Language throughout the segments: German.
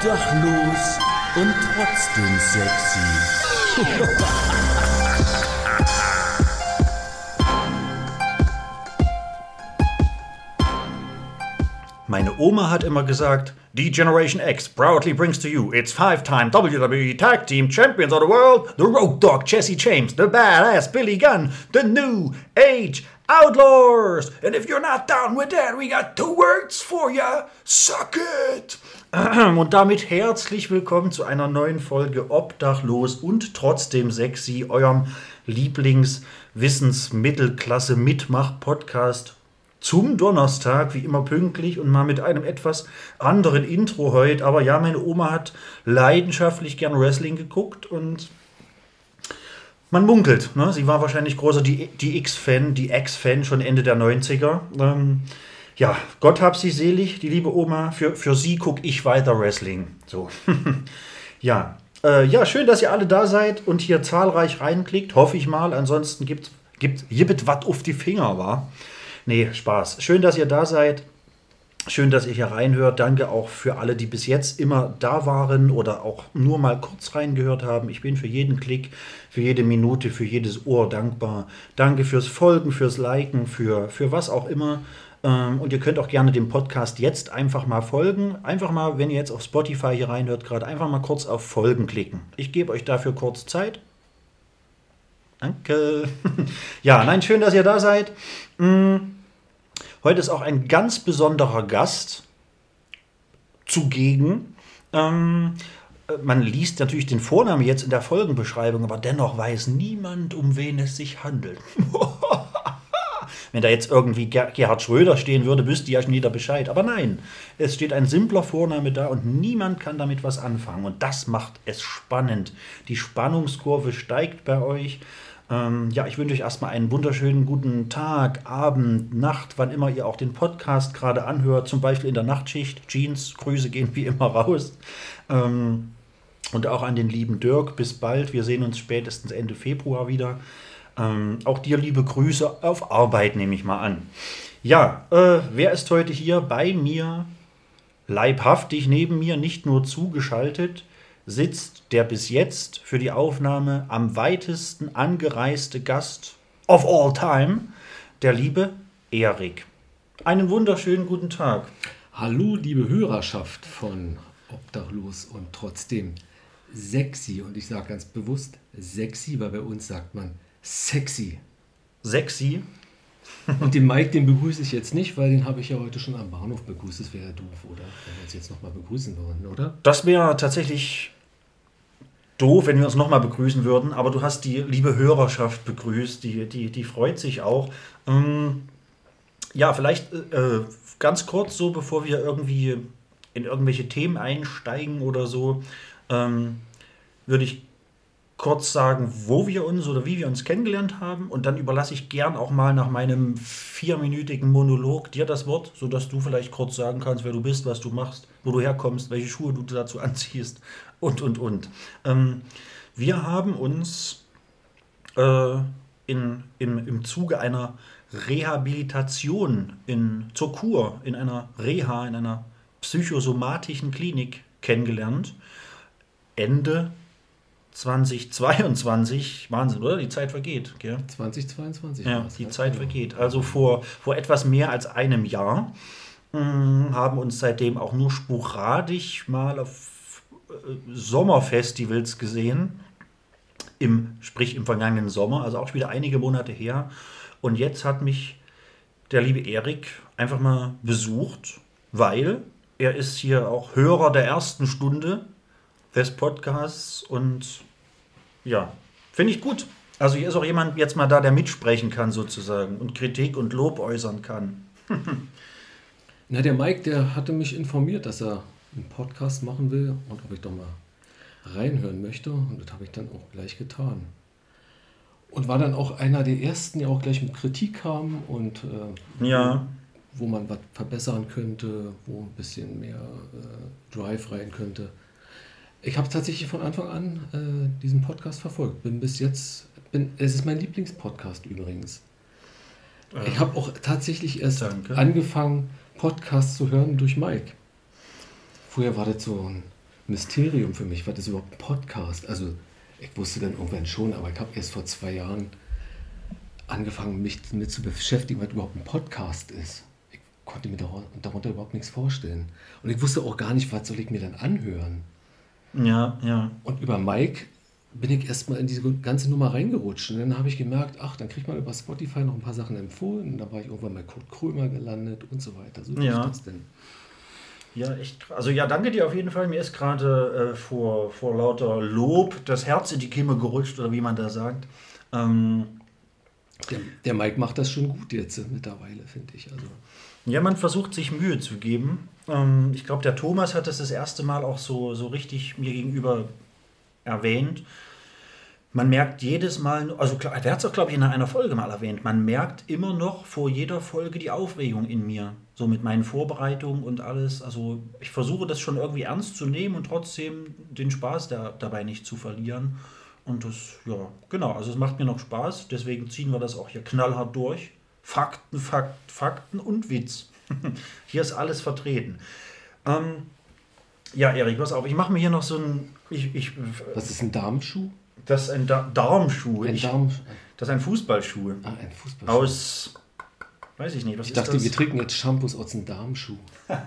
Obdachlos und trotzdem sexy. Meine Oma hat immer gesagt, die Generation X proudly brings to you its five-time WWE Tag Team Champions of the World, the Road Dog Jesse James, the badass Billy Gunn, the New Age Outlaws. And if you're not down with that, we got two words for ya. Suck it. Und damit herzlich willkommen zu einer neuen Folge Obdachlos und trotzdem sexy, eurem Lieblings-Wissens-Mittelklasse-Mitmach-Podcast zum Donnerstag, wie immer pünktlich und mal mit einem etwas anderen Intro heute. Aber ja, meine Oma hat leidenschaftlich gern Wrestling geguckt und man munkelt. Ne? Sie war wahrscheinlich großer die, die X-Fan, die X-Fan schon Ende der 90er. Ähm, ja, Gott hab sie selig, die liebe Oma. Für, für sie gucke ich weiter Wrestling. So. ja. Äh, ja, schön, dass ihr alle da seid und hier zahlreich reinklickt. Hoffe ich mal. Ansonsten gibt gibt jibbet wat auf die Finger, war. Nee, Spaß. Schön, dass ihr da seid. Schön, dass ihr hier reinhört. Danke auch für alle, die bis jetzt immer da waren oder auch nur mal kurz reingehört haben. Ich bin für jeden Klick, für jede Minute, für jedes Ohr dankbar. Danke fürs Folgen, fürs Liken, für, für was auch immer. Ähm, und ihr könnt auch gerne dem Podcast jetzt einfach mal folgen. Einfach mal, wenn ihr jetzt auf Spotify hier reinhört, gerade einfach mal kurz auf Folgen klicken. Ich gebe euch dafür kurz Zeit. Danke. Ja, nein, schön, dass ihr da seid. Mm, Heute ist auch ein ganz besonderer Gast zugegen. Ähm, man liest natürlich den Vornamen jetzt in der Folgenbeschreibung, aber dennoch weiß niemand, um wen es sich handelt. Wenn da jetzt irgendwie Gerhard Schröder stehen würde, wüsste ja schon jeder Bescheid. Aber nein, es steht ein simpler Vorname da und niemand kann damit was anfangen. Und das macht es spannend. Die Spannungskurve steigt bei euch. Ähm, ja, ich wünsche euch erstmal einen wunderschönen guten Tag, Abend, Nacht, wann immer ihr auch den Podcast gerade anhört, zum Beispiel in der Nachtschicht. Jeans, Grüße gehen wie immer raus. Ähm, und auch an den lieben Dirk, bis bald. Wir sehen uns spätestens Ende Februar wieder. Ähm, auch dir liebe Grüße auf Arbeit, nehme ich mal an. Ja, äh, wer ist heute hier bei mir? Leibhaftig neben mir, nicht nur zugeschaltet, sitzt der bis jetzt für die Aufnahme am weitesten angereiste Gast of all time, der liebe Erik. Einen wunderschönen guten Tag. Hallo, liebe Hörerschaft von Obdachlos und trotzdem sexy. Und ich sage ganz bewusst sexy, weil bei uns sagt man sexy. Sexy? Und den Mike, den begrüße ich jetzt nicht, weil den habe ich ja heute schon am Bahnhof begrüßt. Das wäre ja doof, oder? Wenn wir uns jetzt nochmal begrüßen würden, oder? Das wäre tatsächlich doof, wenn wir uns nochmal begrüßen würden, aber du hast die liebe Hörerschaft begrüßt, die, die, die freut sich auch. Ähm, ja, vielleicht äh, ganz kurz so, bevor wir irgendwie in irgendwelche Themen einsteigen oder so, ähm, würde ich kurz sagen, wo wir uns oder wie wir uns kennengelernt haben. Und dann überlasse ich gern auch mal nach meinem vierminütigen Monolog dir das Wort, sodass du vielleicht kurz sagen kannst, wer du bist, was du machst, wo du herkommst, welche Schuhe du dazu anziehst und, und, und. Ähm, wir haben uns äh, in, im, im Zuge einer Rehabilitation in, zur Kur, in einer Reha, in einer psychosomatischen Klinik kennengelernt. Ende 2022, Wahnsinn, oder? Die Zeit vergeht. Gell? 2022. Ja, die. Zeit vergeht. Also vor, vor etwas mehr als einem Jahr mh, hm, haben uns seitdem auch nur sporadisch mal auf äh, Sommerfestivals gesehen. Im, sprich im vergangenen Sommer, also auch wieder einige Monate her. Und jetzt hat mich der liebe Erik einfach mal besucht, weil er ist hier auch Hörer der ersten Stunde des Podcasts und ja, finde ich gut. Also hier ist auch jemand jetzt mal da, der mitsprechen kann sozusagen und Kritik und Lob äußern kann. Na, der Mike, der hatte mich informiert, dass er einen Podcast machen will und ob ich doch mal reinhören möchte. Und das habe ich dann auch gleich getan. Und war dann auch einer der ersten, der auch gleich mit Kritik kam und äh, ja. wo, wo man was verbessern könnte, wo ein bisschen mehr äh, Drive rein könnte. Ich habe tatsächlich von Anfang an äh, diesen Podcast verfolgt. Bin bis jetzt, bin, es ist mein Lieblingspodcast übrigens. Ähm, ich habe auch tatsächlich erst danke. angefangen, Podcasts zu hören durch Mike. Früher war das so ein Mysterium für mich. Was ist überhaupt ein Podcast? Also, ich wusste dann irgendwann schon, aber ich habe erst vor zwei Jahren angefangen, mich damit zu beschäftigen, was überhaupt ein Podcast ist. Ich konnte mir darunter überhaupt nichts vorstellen. Und ich wusste auch gar nicht, was soll ich mir dann anhören. Ja, ja. Und über Mike bin ich erstmal in diese ganze Nummer reingerutscht. Und dann habe ich gemerkt, ach, dann kriegt man über Spotify noch ein paar Sachen empfohlen. Und da war ich irgendwann bei Kurt Krömer gelandet und so weiter. So Ja. ist das denn. Ja, echt. krass. Also ja, danke dir auf jeden Fall. Mir ist gerade äh, vor, vor lauter Lob das Herz in die Kimme gerutscht, oder wie man da sagt. Ähm, Der, der Mike macht das schon gut jetzt mittlerweile, finde ich. Also, ja, man versucht sich Mühe zu geben. Ähm, ich glaube, der Thomas hat das das erste Mal auch so, so richtig mir gegenüber erwähnt. Man merkt jedes Mal, also der hat es auch, glaube ich, in einer Folge mal erwähnt, man merkt immer noch vor jeder Folge die Aufregung in mir. So mit meinen Vorbereitungen und alles. Also ich versuche das schon irgendwie ernst zu nehmen und trotzdem den Spaß da, dabei nicht zu verlieren. Und das, ja, genau, also es macht mir noch Spaß, deswegen ziehen wir das auch hier knallhart durch. Fakten, Fakt, Fakten und Witz. hier ist alles vertreten. Ähm, ja, Erik, pass auf, ich mache mir hier noch so ein. Ich, ich, was ist ein Darmschuh? das ist ein da Darmschuh. Ein ich, Darm. das ist ein Fußballschuh. Ah, ein Fußballschuh. Aus. Weiß ich nicht, was ich ist dachte, das? wir trinken jetzt Shampoos aus dem Darmschuh.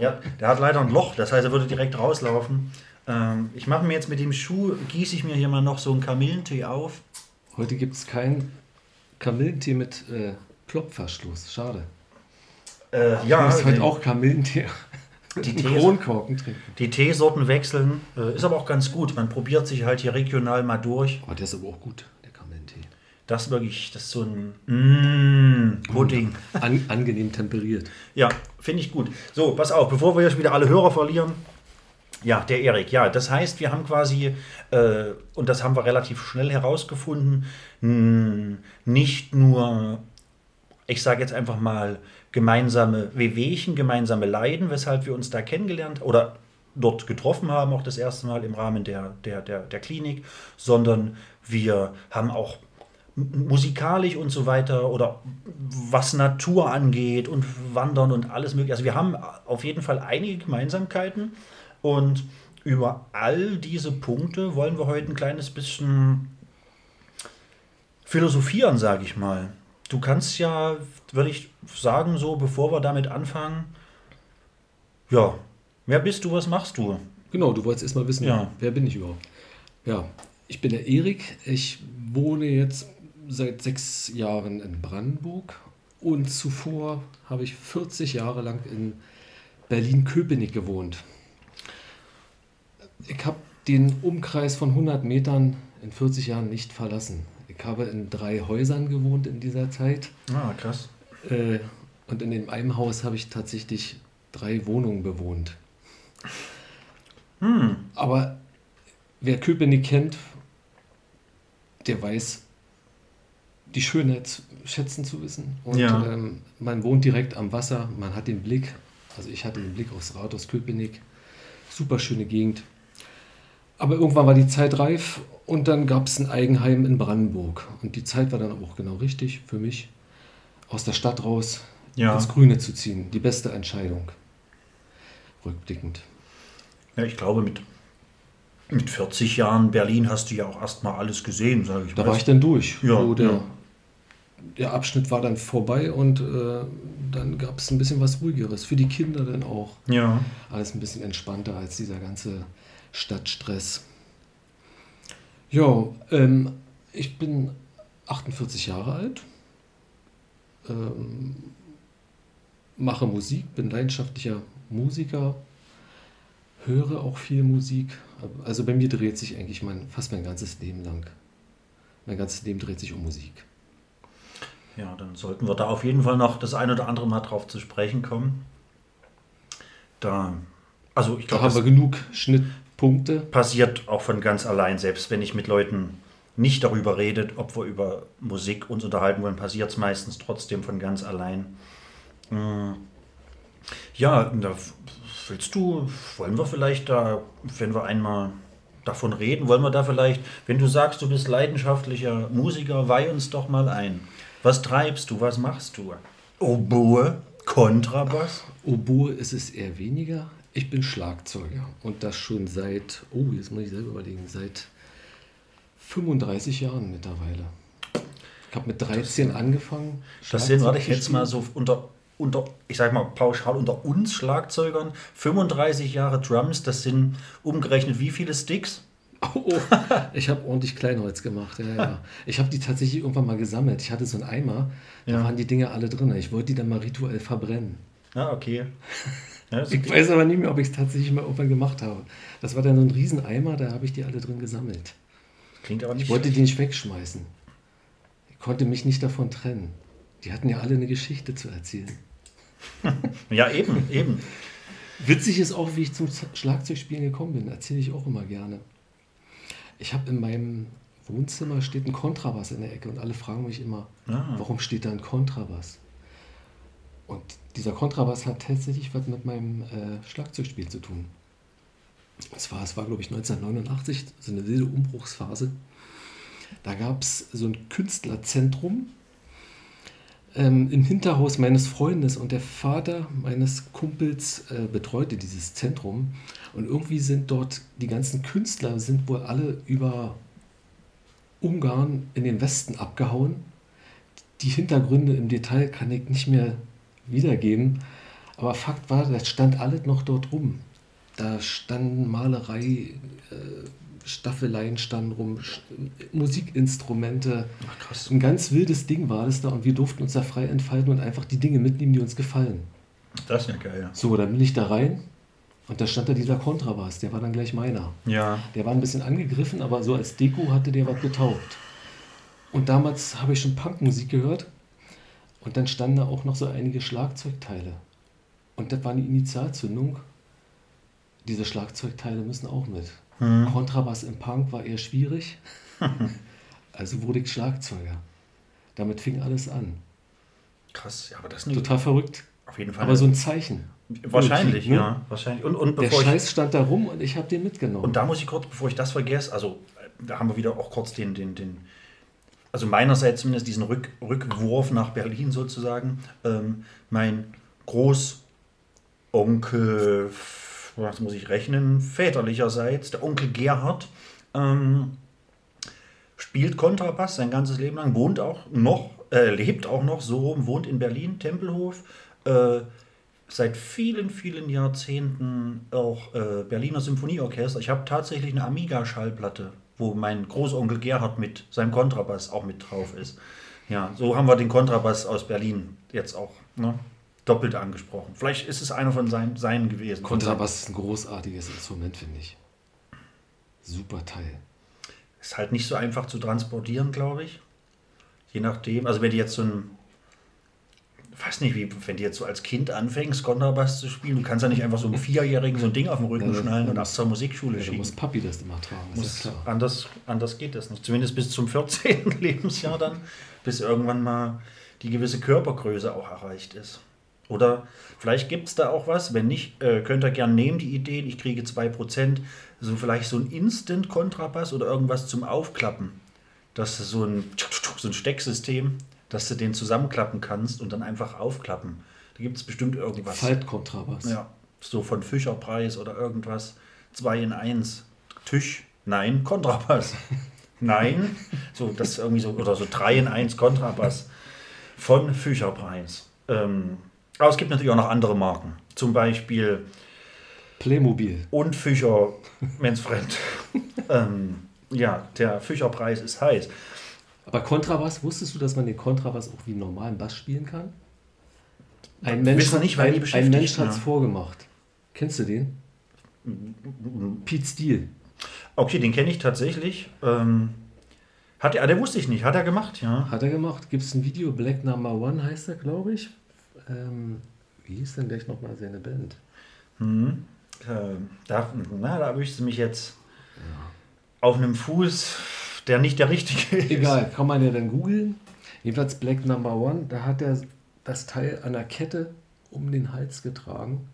Ja, der hat leider ein Loch, das heißt, er würde direkt rauslaufen. Ähm, ich mache mir jetzt mit dem Schuh, gieße ich mir hier mal noch so einen Kamillentee auf. Heute gibt es keinen Kamillentee mit äh, Plopverschluss. Schade. Äh, Ich ja, muss heute auch Kamillentee Die Kronkorken trinken. die Teesorten wechseln. Äh, ist aber auch ganz gut. Man probiert sich halt hier regional mal durch. Oh, der ist aber auch gut, der Kamillentee. Das wirklich, das ist so ein mm, Pudding. An, angenehm temperiert. Ja, finde ich gut. So, pass auf, bevor wir jetzt wieder alle Hörer verlieren. Ja, der Erik, ja, das heißt, wir haben quasi, äh, und das haben wir relativ schnell herausgefunden, nicht nur, ich sage jetzt einfach mal, gemeinsame Wehwehchen, gemeinsame Leiden, weshalb wir uns da kennengelernt oder dort getroffen haben, auch das erste Mal im Rahmen der, der, der, der Klinik, sondern wir haben auch musikalisch und so weiter oder was Natur angeht und Wandern und alles mögliche. Also wir haben auf jeden Fall einige Gemeinsamkeiten und über all diese Punkte wollen wir heute ein kleines bisschen philosophieren, sage ich mal. Du kannst ja, würde ich sagen, so bevor wir damit anfangen, ja, wer bist du, was machst du? Genau, du wolltest erstmal wissen, Ja. wer bin ich überhaupt? Ja, ich bin der Erik. Ich wohne jetzt seit sechs Jahren in Brandenburg und zuvor habe ich 40 Jahre lang in Berlin-Köpenick gewohnt. Ich habe den Umkreis von 100 Metern in 40 Jahren nicht verlassen. Ich habe in drei Häusern gewohnt in dieser Zeit. Ah, krass. Äh, und in dem einen Haus habe ich tatsächlich drei Wohnungen bewohnt. Hm. Aber wer Köpenick kennt, der weiß, die Schönheit zu- schätzen zu wissen. Und Ja. ähm, man wohnt direkt am Wasser, man hat den Blick, also ich hatte den Blick aufs Rathaus Köpenick. Super schöne Gegend. Aber irgendwann war die Zeit reif und dann gab es ein Eigenheim in Brandenburg. Und die Zeit war dann auch genau richtig für mich, aus der Stadt raus Ja. ins Grüne zu ziehen. Die beste Entscheidung. Rückblickend. Ja, ich glaube, mit, mit 40 Jahren Berlin hast du ja auch erstmal alles gesehen, sage ich Da mal. war ich dann durch. Ja, so der, ja. der Abschnitt war dann vorbei und äh, dann gab es ein bisschen was ruhigeres. Für die Kinder dann auch. Ja. Alles ein bisschen entspannter als dieser ganze Stadtstress. Ja, ähm, ich bin 48 Jahre alt. Ähm, mache Musik, bin leidenschaftlicher Musiker, höre auch viel Musik. Also bei mir dreht sich eigentlich mein, fast mein ganzes Leben lang. Mein ganzes Leben dreht sich um Musik. Ja, dann sollten wir da auf jeden Fall noch das ein oder andere Mal drauf zu sprechen kommen. Da, also ich Da glaube, haben wir genug Schnittpunkte. passiert auch von ganz allein, selbst wenn ich mit Leuten nicht darüber rede, ob wir über Musik uns unterhalten wollen, passiert es meistens trotzdem von ganz allein. Mm. Ja, da willst du, wollen wir vielleicht da, wenn wir einmal davon reden, wollen wir da vielleicht, wenn du sagst, du bist leidenschaftlicher Musiker, weih uns doch mal ein. Was treibst du, was machst du? Oboe, Kontrabass? Oboe ist es eher weniger. Ich bin Schlagzeuger und das schon seit, oh, jetzt muss ich selber überlegen, seit 35 Jahren mittlerweile. Ich habe mit 13 angefangen. Das sind, warte ich jetzt mal so unter, unter, ich sag mal pauschal unter uns Schlagzeugern, 35 Jahre Drums, das sind umgerechnet wie viele Sticks? Oh, oh. ich habe ordentlich Kleinholz gemacht. Ja, ja. Ich habe die tatsächlich irgendwann mal gesammelt. Ich hatte so einen Eimer, da Ja. waren die Dinge alle drin. Ich wollte die dann mal rituell verbrennen. Ja, okay. Ja, Ich weiß aber nicht mehr, ob ich es tatsächlich mal irgendwann gemacht habe. Das war dann so ein Rieseneimer, da habe ich die alle drin gesammelt. klingt aber nicht Ich wollte die nicht wegschmeißen. Ich konnte mich nicht davon trennen. Die hatten ja alle eine Geschichte zu erzählen. Ja, eben, eben. Witzig ist auch, wie ich zum Schlagzeugspielen gekommen bin. Erzähle ich auch immer gerne. Ich habe in meinem Wohnzimmer steht ein Kontrabass in der Ecke und alle fragen mich immer, Ah. warum steht da ein Kontrabass? Und dieser Kontrabass hat tatsächlich was mit meinem äh, Schlagzeugspiel zu tun. Und zwar, es war glaube ich 1989, so eine wilde Umbruchsphase. Da gab es so ein Künstlerzentrum ähm, im Hinterhaus meines Freundes und der Vater meines Kumpels äh, betreute dieses Zentrum. Und irgendwie sind dort die ganzen Künstler, sind wohl alle über Ungarn in den Westen abgehauen. Die Hintergründe im Detail kann ich nicht mehr wiedergeben. Aber Fakt war, das stand alles noch dort rum. Da standen Malerei, äh, Staffeleien standen rum, Musikinstrumente. Ach, krass. Ein ganz wildes Ding war das da und wir durften uns da frei entfalten und einfach die Dinge mitnehmen, die uns gefallen. Das ist ja geil. So, dann bin ich da rein und da stand da dieser Kontrabass, der war dann gleich meiner. Ja. Der war ein bisschen angegriffen, aber so als Deko hatte der was getaugt. Und damals habe ich schon Punkmusik gehört und dann standen da auch noch so einige Schlagzeugteile. Und das war eine Initialzündung. Diese Schlagzeugteile müssen auch mit. Kontrabass im Punk war eher schwierig. also wurde ich Schlagzeuger. Damit fing alles an. Krass, ja, aber das ist Total verrückt. auf jeden Fall. Aber so ein Zeichen. wahrscheinlich, Ne? ja. Wahrscheinlich. Und, und Der Scheiß stand da rum und ich habe den mitgenommen. Und da muss ich kurz, bevor ich das vergesse, also äh, da haben wir wieder auch kurz den, den, den also meinerseits zumindest diesen Rück, Rückwurf nach Berlin sozusagen. Ähm, mein Großonkel, was muss ich rechnen, väterlicherseits, der Onkel Gerhard, ähm, spielt Kontrabass sein ganzes Leben lang, wohnt auch noch, äh, lebt auch noch so rum, wohnt in Berlin, Tempelhof, äh, seit vielen, vielen Jahrzehnten auch äh, Berliner Symphonieorchester. Ich habe tatsächlich eine Amiga-Schallplatte, wo mein Großonkel Gerhard mit seinem Kontrabass auch mit drauf ist. Ja, so haben wir den Kontrabass aus Berlin jetzt auch ne, doppelt angesprochen. Vielleicht ist es einer von seinen, seinen gewesen. Kontrabass ist ein großartiges Instrument, finde ich. Super Teil. Ist halt nicht so einfach zu transportieren, glaube ich. Je nachdem. Also wenn die jetzt so ein, weiß nicht, wie, wenn du jetzt so als Kind anfängst, Kontrabass zu spielen, du kannst ja nicht einfach so einem Vierjährigen so ein Ding auf den Rücken Ja, schnallen und ab zur Musikschule Ja, schicken. muss Papi das immer tragen, ist Muss, ja anders, anders geht das nicht. Zumindest bis zum 14. Lebensjahr dann, bis irgendwann mal die gewisse Körpergröße auch erreicht ist. Oder vielleicht gibt es da auch was, wenn nicht, äh, könnt ihr gerne nehmen, die Ideen. Ich kriege 2%, so vielleicht so ein Instant-Kontrabass oder irgendwas zum Aufklappen. Dass du so ein, so ein Stecksystem, dass du den zusammenklappen kannst und dann einfach aufklappen. Da gibt es bestimmt irgendwas. Faltkontrabass. Ja, so von Fischerpreis oder irgendwas. 2 in 1. Tisch, nein, Kontrabass. Nein, so das irgendwie so, oder so 3 in 1 Kontrabass von Fischerpreis. Ähm, aber es gibt natürlich auch noch andere Marken. Zum Beispiel Playmobil. und Fischer, Mensfriend. ähm, ja, der Fischerpreis ist heiß. Aber Kontrabass, wusstest du, dass man den Kontrabass auch wie einen normalen Bass spielen kann? Ein Mensch, hat, nicht, weil ein, ein Mensch hat es ja. vorgemacht. Kennst du den? Pete Steele. Okay, den kenne ich tatsächlich. Ähm, hat er, ah, der wusste ich nicht, hat er gemacht, ja. Hat er gemacht. Gibt es ein Video, Black Number One heißt er, glaube ich. Ähm, wie hieß denn gleich nochmal seine Band? Mhm. Äh, da, na, da erwischst du mich jetzt auf einem Fuß, der nicht der richtige ist. Egal, kann man ja dann googeln. Jedenfalls Black Number One, da hat er das Teil an der Kette um den Hals getragen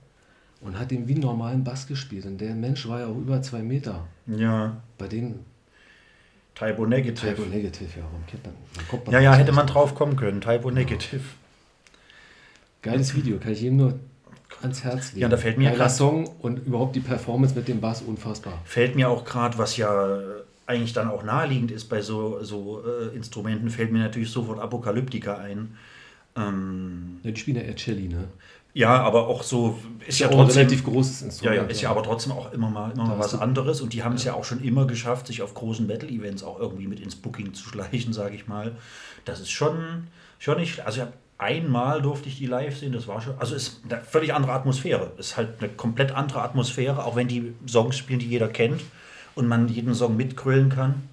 und hat den wie einen normalen Bass gespielt. Und der Mensch war ja auch über zwei Meter. Ja, Bei dem Typo Negative. Typo Negative, ja, warum kennt man? man kommt man Ja, ja, hätte man drauf. kommen können. Typo Negative. Geiles Video, kann ich jedem nur ans Herz legen. Ja, da fällt mir grad- Song und überhaupt die Performance mit dem Bass unfassbar. Fällt mir auch gerade, was ja eigentlich dann auch naheliegend ist bei so, so äh, Instrumenten, fällt mir natürlich sofort Apokalyptika ein. Ähm, Ja, die spielen ja eher Celli, ne? ja, aber auch so ist ja ein trotzdem relativ großes Ja, Instrument. ja, ist ja aber trotzdem auch immer mal, immer mal was anderes und die haben es ja auch schon immer geschafft, sich auf großen Metal-Events auch irgendwie mit ins Booking zu schleichen, sage ich mal. Das ist schon, schon nicht. Also, ich hab, einmal durfte ich die live sehen, das war schon. Also, ist eine völlig andere Atmosphäre. Ist halt eine komplett andere Atmosphäre, auch wenn die Songs spielen, die jeder kennt und man jeden Song mitgrölen kann.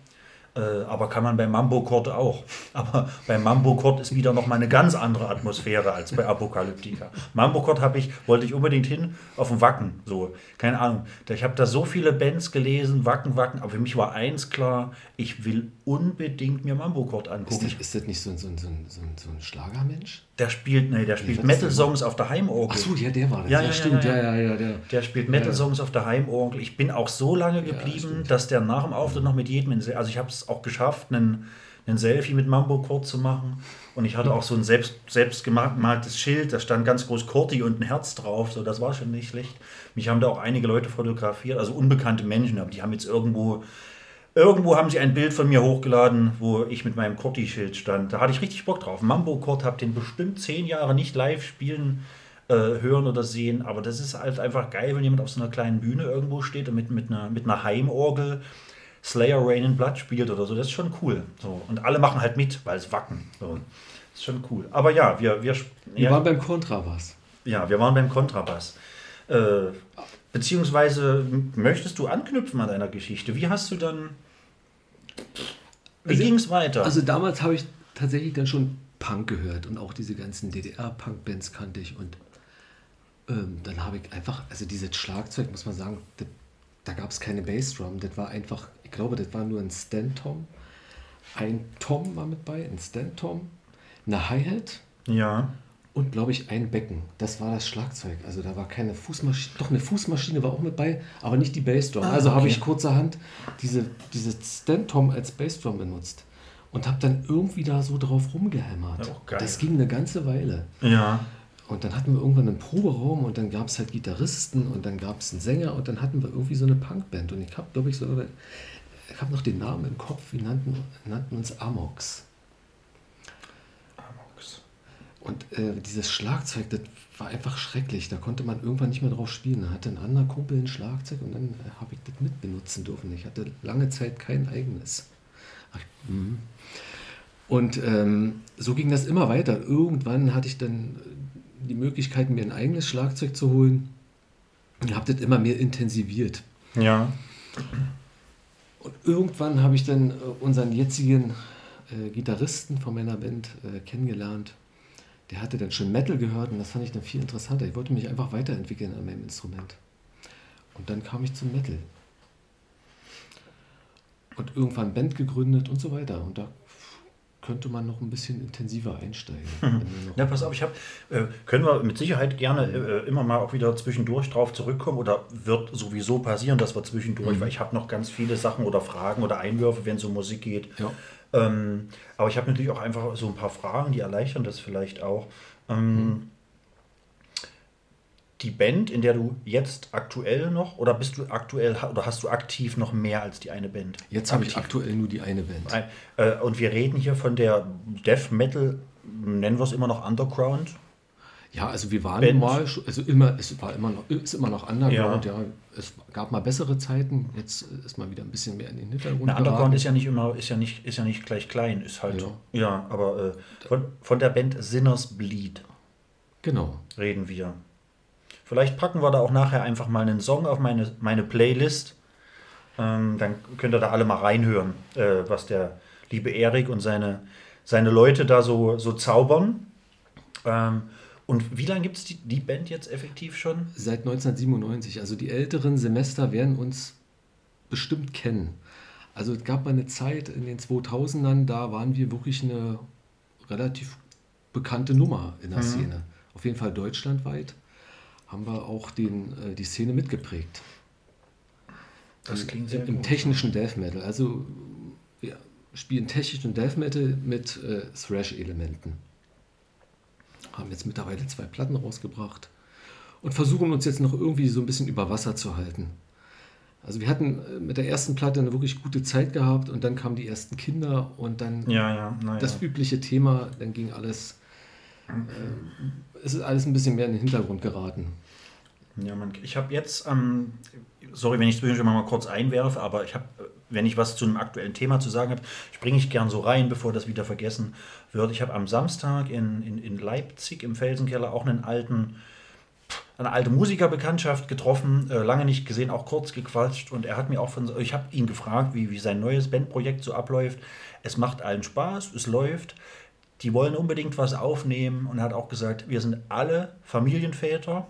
Äh, aber kann man bei Mambo Court auch. Aber bei Mambo Court ist wieder noch mal eine ganz andere Atmosphäre als bei Apokalyptika. Mambo Court habe ich, wollte ich unbedingt hin auf dem Wacken. So, keine Ahnung. Ich habe da so viele Bands gelesen, Wacken, Wacken. Aber für mich war eins klar, ich will unbedingt mir Mambo Court Ist angucken. das, ist das nicht so ein, so so so ein, Schlagermensch? Der spielt, nee, der spielt? Metal-Songs auf der Heimorgel. Achso, ja, der war das. Ja, Ja, ja, stimmt. ja, Ja, ja. ja, der. Spielt Metal-Songs auf der Heimorgel. Ich bin auch so lange geblieben, dass der nach dem Auftritt noch mit jedem, also ich habe es auch geschafft, einen, einen Selfie mit Mambo Kurt zu machen. Und ich hatte auch so ein selbst, selbst gemaltes Schild, da stand ganz groß Kurti und ein Herz drauf. So, das war schon nicht schlecht. Mich haben da auch einige Leute fotografiert, also unbekannte Menschen, aber die haben jetzt irgendwo. Irgendwo haben sie ein Bild von mir hochgeladen, wo ich mit meinem Kurti-Schild stand. Da hatte ich richtig Bock drauf. Mambo Kurt habe den bestimmt zehn Jahre nicht live spielen äh, hören oder sehen, aber das ist halt einfach geil, wenn jemand auf so einer kleinen Bühne irgendwo steht und mit, mit, einer, mit einer Heimorgel Slayer Rain in Blood spielt oder so. Das ist schon cool. So. Und alle machen halt mit, weil es wacken. So. Das ist schon cool. Aber ja, wir, wir, Wir ja, waren beim Kontrabass. ja, wir waren beim Kontrabass. Äh, beziehungsweise möchtest du anknüpfen an deiner Geschichte? Wie hast du dann. Wie Also- ging es weiter? Also damals habe ich tatsächlich dann schon Punk gehört und auch diese ganzen DDR-Punk-Bands kannte ich und ähm, dann habe ich einfach, also dieses Schlagzeug, muss man sagen, das, da gab es keine Bassdrum, das war einfach, ich glaube, das war nur ein Stand-Tom, ein Tom war mit bei, ein Stand-Tom, eine Hi-Hat ja. Und glaube ich ein Becken. Das war das Schlagzeug. Also da war keine Fußmaschine, doch eine Fußmaschine war auch mit bei, aber nicht die Bassdrum. Ah, also habe okay. ich kurzerhand diese, diese Stand-Tom als Bassdrum benutzt und habe dann irgendwie da so drauf rumgehämmert. Ja. Das ging eine ganze Weile. Ja. Und dann hatten wir irgendwann einen Proberaum und dann gab es halt Gitarristen und dann gab es einen Sänger und dann hatten wir irgendwie so eine Punkband. Und ich habe, glaube ich, so, ich habe noch den Namen im Kopf, wir nannten, nannten uns Amox. Und äh, dieses Schlagzeug, das war einfach schrecklich. Da konnte man irgendwann nicht mehr drauf spielen. Da hatte ein anderer Kumpel ein Schlagzeug und dann äh, habe ich das mitbenutzen dürfen. Ich hatte lange Zeit kein eigenes. Ach, mhm. und ähm, so ging das immer weiter. Irgendwann hatte ich dann äh, die Möglichkeit, mir ein eigenes Schlagzeug zu holen und habe das immer mehr intensiviert. Ja. Und irgendwann habe ich dann äh, unseren jetzigen äh, Gitarristen von meiner Band äh, kennengelernt. Der hatte dann schon Metal gehört und das fand ich dann viel interessanter. Ich wollte mich einfach weiterentwickeln an meinem Instrument. Und dann kam ich zum Metal. Und irgendwann Band gegründet und so weiter. Und da könnte man noch ein bisschen intensiver einsteigen. Ja, pass auf, ich habe, äh, können wir mit Sicherheit gerne äh, immer mal auch wieder zwischendurch drauf zurückkommen oder wird sowieso passieren, dass wir zwischendurch, weil ich habe noch ganz viele Sachen oder Fragen oder Einwürfe, wenn es um Musik geht. Ja. Ähm, aber ich habe natürlich auch einfach so ein paar Fragen, die erleichtern das vielleicht auch. Ähm, Die Band, in der du jetzt aktuell noch, oder bist du aktuell, oder hast du aktiv noch mehr als die eine Band? Jetzt habe ich aktuell nur die eine Band. Ein- äh, Und wir reden hier von der Death Metal, nennen wir es immer noch Underground. Ja, also wir waren Band. mal, also immer, es war immer noch, ist immer noch Underground, ja. Es gab mal bessere Zeiten, jetzt ist mal wieder ein bisschen mehr in den Hintergrund Na, Underground geraten. ist ja nicht immer, ist ja nicht, ist ja nicht gleich klein, ist halt. Ja, Ja. aber äh, von, von der Band Sinners Bleed Genau. reden wir. Vielleicht packen wir da auch nachher einfach mal einen Song auf meine, meine Playlist. Ähm, dann könnt ihr da alle mal reinhören, äh, was der liebe Erik und seine, seine Leute da so, so zaubern. Ähm, und wie lange gibt es die, die Band jetzt effektiv schon? Seit 1997. Also die älteren Semester werden uns bestimmt kennen. Also es gab mal eine Zeit in den 2000ern, da waren wir wirklich eine relativ bekannte Nummer in der Szene. Auf jeden Fall deutschlandweit haben wir auch den, äh, die Szene mitgeprägt. Das Im- klingt sehr Im, im technischen Death Metal. Also wir spielen technischen Death Metal mit äh, Thrash-Elementen. Haben jetzt mittlerweile zwei Platten rausgebracht. und versuchen uns jetzt noch irgendwie so ein bisschen über Wasser zu halten. Also wir hatten äh, mit der ersten Platte eine wirklich gute Zeit gehabt und dann kamen die ersten Kinder und dann Ja, ja, naja. das übliche Thema, dann ging alles, äh, es ist alles ein bisschen mehr in den Hintergrund geraten. Ja, man, ich habe jetzt, ähm, sorry, wenn ich zwischendurch mal kurz einwerfe, aber ich habe, wenn ich was zu einem aktuellen Thema zu sagen habe, springe ich gern so rein, bevor das wieder vergessen wird. Ich habe am Samstag in, in, in Leipzig im Felsenkeller auch einen alten, eine alte Musikerbekanntschaft getroffen, äh, lange nicht gesehen, auch kurz gequatscht und er hat mir auch von, ich habe ihn gefragt, wie, wie sein neues Bandprojekt so abläuft. Es macht allen Spaß, es läuft. Die wollen unbedingt was aufnehmen und er hat auch gesagt, wir sind alle Familienväter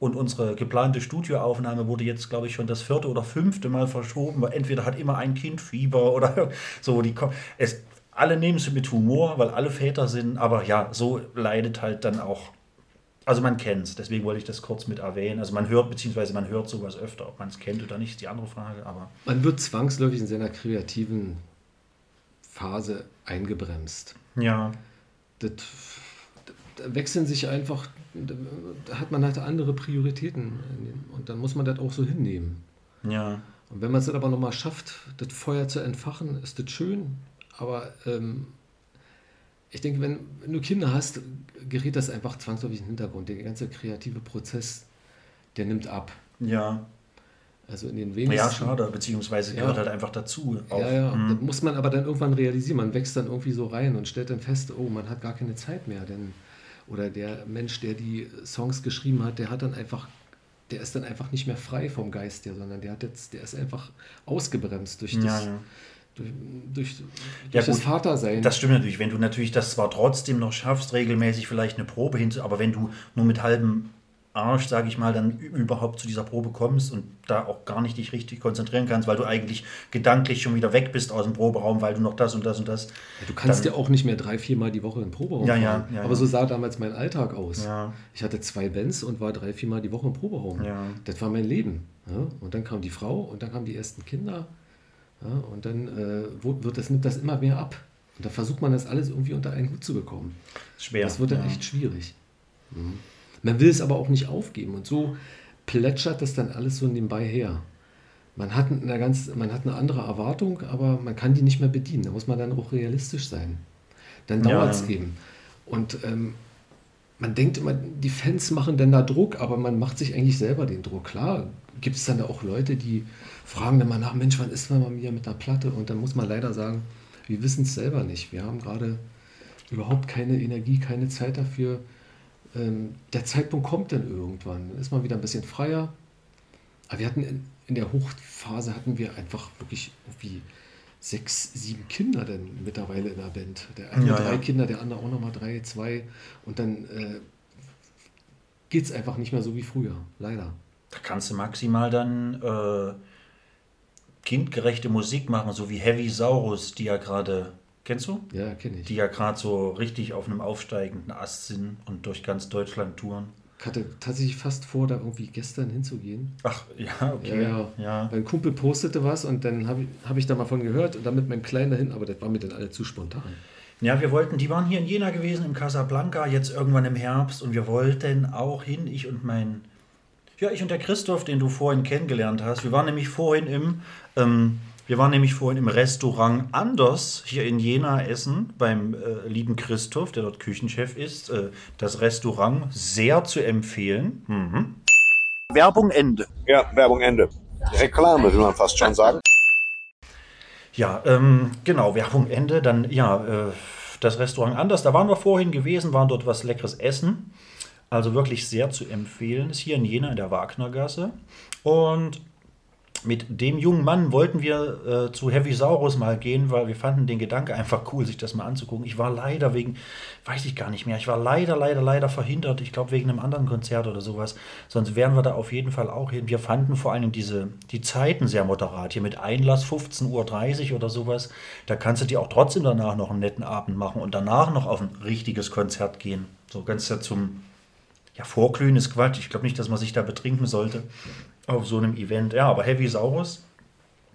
und unsere geplante Studioaufnahme wurde jetzt, glaube ich, schon das vierte oder fünfte Mal verschoben, weil entweder hat immer ein Kind Fieber oder so. Die, es, alle nehmen es mit Humor, weil alle Väter sind, aber ja, so leidet halt dann auch. Also man kennt es, deswegen wollte ich das kurz mit erwähnen. Also man hört, beziehungsweise man hört sowas öfter. Ob man es kennt oder nicht, ist die andere Frage, aber Man wird zwangsläufig in seiner kreativen Phase eingebremst. ja. Das, da wechseln sich einfach, da hat man halt andere Prioritäten und dann muss man das auch so hinnehmen. Ja, Und wenn man es dann aber nochmal schafft, das Feuer zu entfachen, ist das schön. Aber ähm, ich denke, wenn, wenn du Kinder hast, gerät das einfach zwangsläufig in den Hintergrund. Der ganze kreative Prozess, der nimmt ab. ja. Also in den wenigsten. Ja, schade, beziehungsweise Ja. gehört halt einfach dazu. Auch. Ja, ja. Mhm. Das muss man aber dann irgendwann realisieren. Man wächst dann irgendwie so rein und stellt dann fest, oh, man hat gar keine Zeit mehr. Denn, oder der Mensch, der die Songs geschrieben hat, der hat dann einfach, der ist dann einfach nicht mehr frei vom Geist her, sondern der hat jetzt, der ist einfach ausgebremst durch das, Ja, ja. durch, durch, Ja, durch das gut. Vatersein. Das stimmt natürlich, wenn du natürlich das zwar trotzdem noch schaffst, regelmäßig vielleicht eine Probe hinzu, aber wenn du nur mit halbem Arsch, sage ich mal, dann überhaupt zu dieser Probe kommst und da auch gar nicht dich richtig konzentrieren kannst, weil du eigentlich gedanklich schon wieder weg bist aus dem Proberaum, weil du noch das und das und das. du kannst dann- ja auch nicht mehr drei, viermal die Woche den Proberaum Ja, ja, fahren. ja, aber ja. so sah damals mein Alltag aus. Ja. Ich hatte zwei Bands und war drei, viermal die Woche im Proberaum. Ja. Das war mein Leben. Ja? Und dann kam die Frau und dann kamen die ersten Kinder. Ja? Und dann äh, wird das, nimmt das immer mehr ab. Und da versucht man das alles irgendwie unter einen Hut zu bekommen. Schwer. Das wird dann ja. echt schwierig. Mhm. Man will es aber auch nicht aufgeben. Und so plätschert das dann alles so nebenbei her. Man hat, eine ganz, man hat eine andere Erwartung, aber man kann die nicht mehr bedienen. Da muss man dann auch realistisch sein. Dann dauert es ja. eben. Und ähm, man denkt immer, die Fans machen denn da Druck, aber man macht sich eigentlich selber den Druck. Klar, gibt es dann da auch Leute, die fragen dann mal nach, Mensch, wann ist man mal wieder mit einer Platte? Und dann muss man leider sagen, wir wissen es selber nicht. Wir haben gerade überhaupt keine Energie, keine Zeit dafür. Ähm, der Zeitpunkt kommt dann irgendwann. Dann ist man wieder ein bisschen freier. Aber wir hatten in, in der Hochphase hatten wir einfach wirklich irgendwie sechs, sieben Kinder dann mittlerweile in der Band. Der eine Ja, drei ja. Kinder, der andere auch nochmal drei, zwei. Und dann äh, geht es einfach nicht mehr so wie früher. Leider. Da kannst du maximal dann äh, kindgerechte Musik machen, so wie Heavy Saurus, die ja gerade, kennst du? Ja, kenne ich. Die ja gerade so richtig auf einem aufsteigenden Ast sind und durch ganz Deutschland touren. Ich hatte tatsächlich fast vor, da irgendwie gestern hinzugehen. Ach, ja, okay. Ja, ja. ja. Mein Kumpel postete was und dann habe ich, hab ich da mal von gehört und dann mit meinem Kleinen dahin, aber das war mir dann alle zu spontan. Ja, wir wollten, die waren hier in Jena gewesen, im Casablanca, jetzt irgendwann im Herbst und wir wollten auch hin, ich und mein, ja, ich und der Christoph, den du vorhin kennengelernt hast. Wir waren nämlich vorhin im, ähm, wir waren nämlich vorhin im Restaurant Anders hier in Jena essen, beim äh, lieben Christoph, der dort Küchenchef ist. Äh, das Restaurant sehr zu empfehlen. Mhm. Werbung Ende. Ja, Werbung Ende. Reklame, will man fast schon sagen. Ja, ähm, genau, Werbung Ende. Dann, ja, äh, das Restaurant anders. Da waren wir vorhin gewesen, waren dort was leckeres essen. Also wirklich sehr zu empfehlen. Ist hier in Jena in der Wagnergasse. Und mit dem jungen Mann wollten wir äh, zu Heavy Saurus mal gehen, weil wir fanden den Gedanke einfach cool, sich das mal anzugucken. Ich war leider wegen, weiß ich gar nicht mehr, ich war leider, leider, leider verhindert. Ich glaube wegen einem anderen Konzert oder sowas. Sonst wären wir da auf jeden Fall auch hin. Wir fanden vor allem diese, die Zeiten sehr moderat. Hier mit Einlass 15.30 Uhr oder sowas. Da kannst du dir auch trotzdem danach noch einen netten Abend machen und danach noch auf ein richtiges Konzert gehen. So ganz ja zum, ja, Vorglühen ist Quatsch. Ich glaube nicht, dass man sich da betrinken sollte auf so einem Event. Ja, aber Heavy Saurus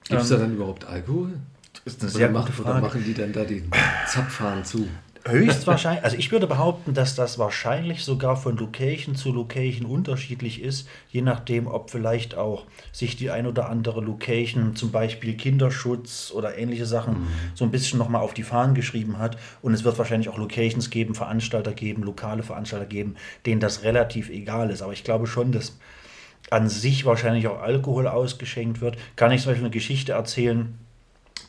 Gibt es da dann überhaupt Alkohol? ist eine Oder, sehr machen, gute oder Frage. machen die dann da den Zapfhahn zu? Höchstwahrscheinlich, also ich würde behaupten, dass das wahrscheinlich sogar von Location zu Location unterschiedlich ist, je nachdem, ob vielleicht auch sich die ein oder andere Location, zum Beispiel Kinderschutz oder ähnliche Sachen, so ein bisschen nochmal auf die Fahnen geschrieben hat. Und es wird wahrscheinlich auch Locations geben, Veranstalter geben, lokale Veranstalter geben, denen das relativ egal ist. Aber ich glaube schon, dass an sich wahrscheinlich auch Alkohol ausgeschenkt wird. Kann ich zum Beispiel eine Geschichte erzählen,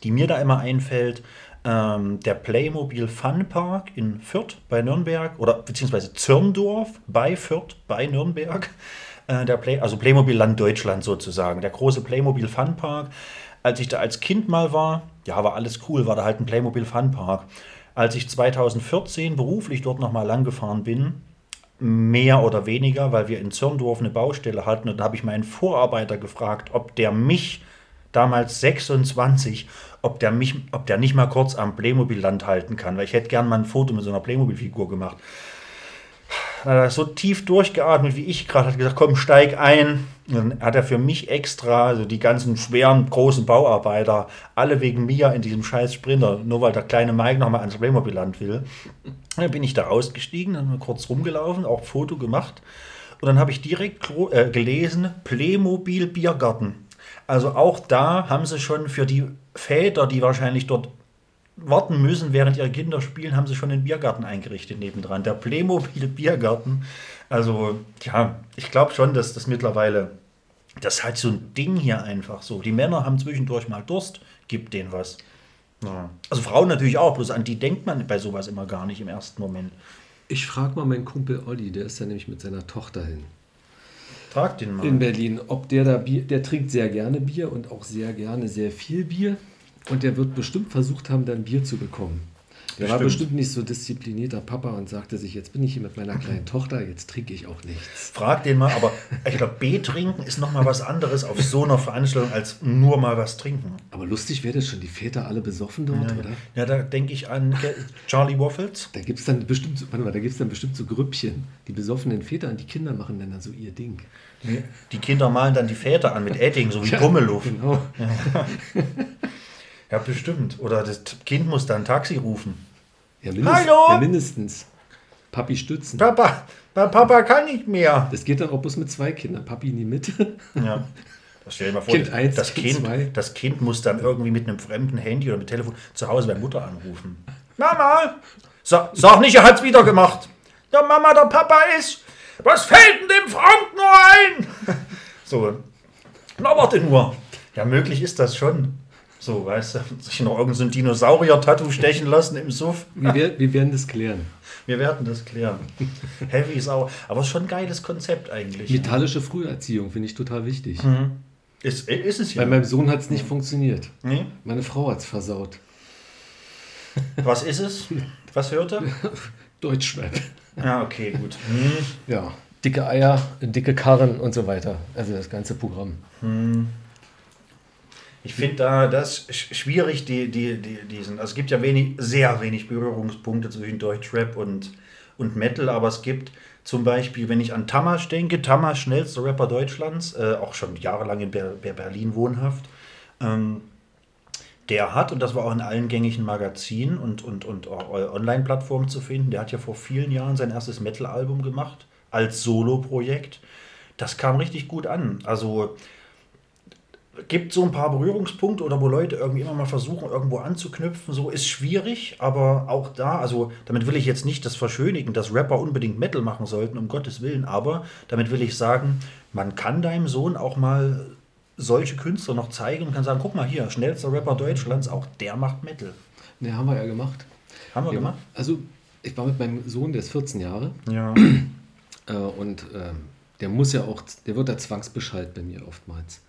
die mir da immer einfällt, ähm, der Playmobil Fun Park in Fürth bei Nürnberg oder beziehungsweise Zirndorf bei Fürth bei Nürnberg. Äh, der Play, also Playmobil Land Deutschland sozusagen. Der große Playmobil Fun Park. Als ich da als Kind mal war, ja, war alles cool, war da halt ein Playmobil Fun Park. Als ich 2014 beruflich dort nochmal lang gefahren bin, mehr oder weniger, weil wir in Zirndorf eine Baustelle hatten. Und da habe ich meinen Vorarbeiter gefragt, ob der mich, damals 26, ob der, mich, ob der nicht mal kurz am Playmobil-Land halten kann. Weil ich hätte gern mal ein Foto mit so einer Playmobil-Figur gemacht. Hat er so tief durchgeatmet wie ich gerade, hat gesagt, komm, steig ein. Dann hat er für mich extra, also die ganzen schweren, großen Bauarbeiter, alle wegen mir in diesem scheiß Sprinter, nur weil der kleine Mike nochmal ans Playmobil-Land will. Dann bin ich da ausgestiegen, dann wir kurz rumgelaufen, auch ein Foto gemacht. Und dann habe ich direkt äh, gelesen, Playmobil Biergarten. Also auch da haben sie schon für die Väter, die wahrscheinlich dort warten müssen, während ihre Kinder spielen, haben sie schon den Biergarten eingerichtet nebendran. Der Playmobil Biergarten. Also, ja, ich glaube schon, dass das mittlerweile, das ist halt so ein Ding hier einfach so. Die Männer haben zwischendurch mal Durst, gibt denen was. Ja. Also Frauen natürlich auch, bloß an die denkt man bei sowas immer gar nicht im ersten Moment. Ich frage mal meinen Kumpel Olli, der ist ja nämlich mit seiner Tochter hin. Trag den mal. In Berlin, ob der da Bier, der trinkt sehr gerne Bier und auch sehr gerne sehr viel Bier. Und der wird bestimmt versucht haben, dann Bier zu bekommen. Der war Bestimmt. bestimmt nicht so disziplinierter Papa und sagte sich, jetzt bin ich hier mit meiner kleinen Tochter, jetzt trinke ich auch nichts. Frag den mal, aber ich glaube, B-Trinken ist nochmal was anderes auf so einer Veranstaltung, als nur mal was trinken. Aber lustig wäre das schon, die Väter alle besoffen dort, oder? Ja, da denke ich an Charlie Waffles. Da gibt es dann bestimmt, so- warte mal, da dann bestimmt so Grüppchen. Die besoffenen Väter und die Kinder machen dann, dann so ihr Ding. Die, Kinder malen dann die Väter an mit Edding, so wie Ja, Pummeluff. Genau. Ja, bestimmt. Oder das Kind muss dann ein Taxi rufen. Ja, mindestens, Hallo? ja, mindestens. Papi stützen. Papa, Pa- Papa kann nicht mehr. Das geht dann auch bloß mit zwei Kindern. Papi in die Mitte. Ja. Das stell dir mal vor, Kind eins, das, Kind zwei. das Kind muss dann irgendwie mit einem fremden Handy oder mit Telefon zu Hause bei Mutter anrufen. Mama! Sa sag nicht, er hat's wieder gemacht. Ja, Mama, der Papa ist. Was fällt denn dem Frank nur ein? So. Na, warte nur. Ja, möglich ist das schon. So, weißt du, sich noch irgendein so Dinosaurier-Tattoo stechen lassen im Suff. Wir, wir werden das klären. Wir werden das klären. Heavy Sau. Aber es ist schon ein geiles Konzept eigentlich. Metallische Früherziehung finde ich total wichtig. Ist, ist es ja. Bei meinem Sohn hat es nicht funktioniert. Nee? Meine Frau hat es versaut. Was ist es? Was hört er? Deutschrap. Ja, okay, gut. Ja. Dicke Eier, dicke Karren und so weiter. Also das ganze Programm. Ich finde da das sch- schwierig, die, die, die, diesen. Also es gibt ja wenig, sehr wenig Berührungspunkte zwischen Deutschrap und, und Metal, aber es gibt zum Beispiel, wenn ich an Tamasch denke, Tamasch, schnellster Rapper Deutschlands, äh, auch schon jahrelang in Ber Ber Berlin wohnhaft. Ähm, der hat, und das war auch in allen gängigen Magazinen und, und, und Online-Plattformen zu finden, der hat ja vor vielen Jahren sein erstes Metal-Album gemacht, als Solo-Projekt. Das kam richtig gut an. Also gibt so ein paar Berührungspunkte oder wo Leute irgendwie immer mal versuchen, irgendwo anzuknüpfen. So ist schwierig, aber auch da, also damit will ich jetzt nicht das verschönigen, dass Rapper unbedingt Metal machen sollten, um Gottes Willen, aber damit will ich sagen, man kann deinem Sohn auch mal solche Künstler noch zeigen und kann sagen, guck mal hier, schnellster Rapper Deutschlands, auch der macht Metal. Ne, haben wir ja gemacht. Haben wir Ja, gemacht? Also ich war mit meinem Sohn, der ist 14 Jahre. Ja. Äh, und ähm, der muss ja auch, der wird da zwangsbeschallt bei mir oftmals.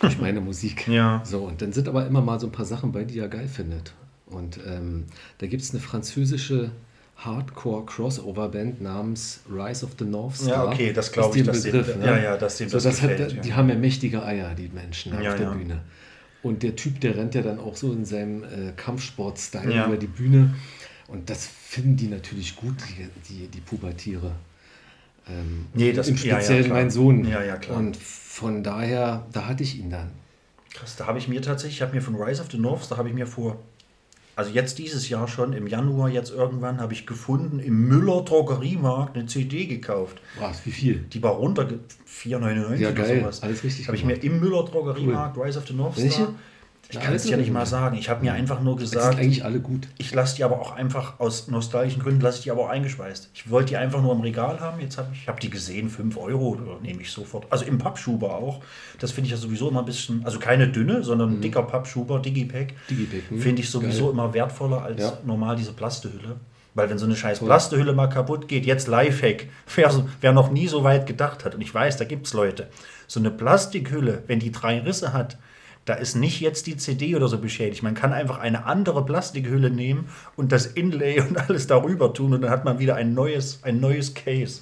Durch meine Musik. Ja. So, und dann sind aber immer mal so ein paar Sachen bei, die er geil findet. Und ähm, da gibt es eine französische Hardcore-Crossover-Band namens Rise of the North Star. Ja, okay, das glaub Ist ich, dass Begriff, ne? ja, ja, dass dem so, das das hat, gefällt, ja. Die haben ja mächtige Eier, die Menschen Ja, auf der ja. Bühne. Und der Typ, der rennt ja dann auch so in seinem äh, Kampfsport-Style über die Bühne. Und das finden die natürlich gut, die, die, die Pubertiere. Ähm, Nee, das- Im ja, ja, Speziellen klar. mein Sohn. Ja, ja, klar. Und von daher, da hatte ich ihn dann. Krass, da habe ich mir tatsächlich, ich habe mir von Rise of the North, da habe ich mir vor also jetzt dieses Jahr schon, im Januar jetzt irgendwann, habe ich gefunden, im Müller Drogeriemarkt eine CD gekauft. Was, wie viel? Die war runter, 4,99 Ja, oder geil. sowas. Alles richtig Habe ich mir im Müller Drogeriemarkt Rise of the North Welche? Star. Ich kann es ja nicht mal sagen. Ich habe mir einfach nur gesagt, eigentlich alle gut. ich lasse die aber auch einfach aus nostalgischen Gründen, lasse ich die aber auch eingeschweißt. Ich wollte die einfach nur im Regal haben. Jetzt habe ich, ich habe die gesehen, 5 Euro, nehme ich sofort. Also im Pappschuber auch. Das finde ich ja sowieso immer ein bisschen, also keine dünne, sondern ein dicker Pappschuber, Digipack. Digipack, hm. Finde ich sowieso Geil. immer wertvoller als Ja. normal diese Plastehülle. Weil wenn so eine scheiß Plastehülle mal kaputt geht, jetzt Lifehack, wer, wer noch nie so weit gedacht hat, und ich weiß, da gibt es Leute, so eine Plastikhülle, wenn die drei Risse hat, da ist nicht jetzt die CD oder so beschädigt. Man kann einfach eine andere Plastikhülle nehmen und das Inlay und alles darüber tun und dann hat man wieder ein neues, ein neues Case.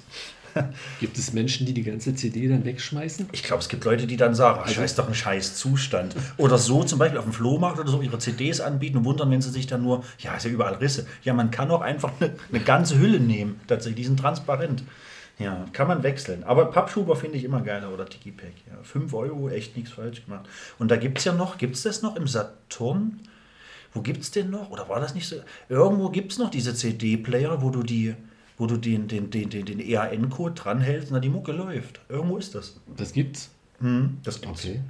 Gibt es Menschen, die die ganze CD dann wegschmeißen? Ich glaube, es gibt Leute, die dann sagen, ach, scheiß doch ein scheiß Zustand. Oder so zum Beispiel auf dem Flohmarkt oder so ihre CDs anbieten und wundern, wenn sie sich dann nur, ja, ist ja überall Risse. Ja, man kann auch einfach eine, eine ganze Hülle nehmen. Tatsächlich, die sind transparent. Ja, kann man wechseln. Aber Pappschuber finde ich immer geiler oder Digipack. Ja, 5 Euro, echt nichts falsch gemacht. Und da gibt es ja noch, gibt es das noch im Saturn? Wo gibt es den noch? Oder war das nicht so? Irgendwo gibt es noch diese CD-Player, wo du die wo du den, den, den, den, den EAN-Code dranhältst und dann die Mucke läuft. Irgendwo ist das. Das gibt's. Hm, das gibt's. Okay.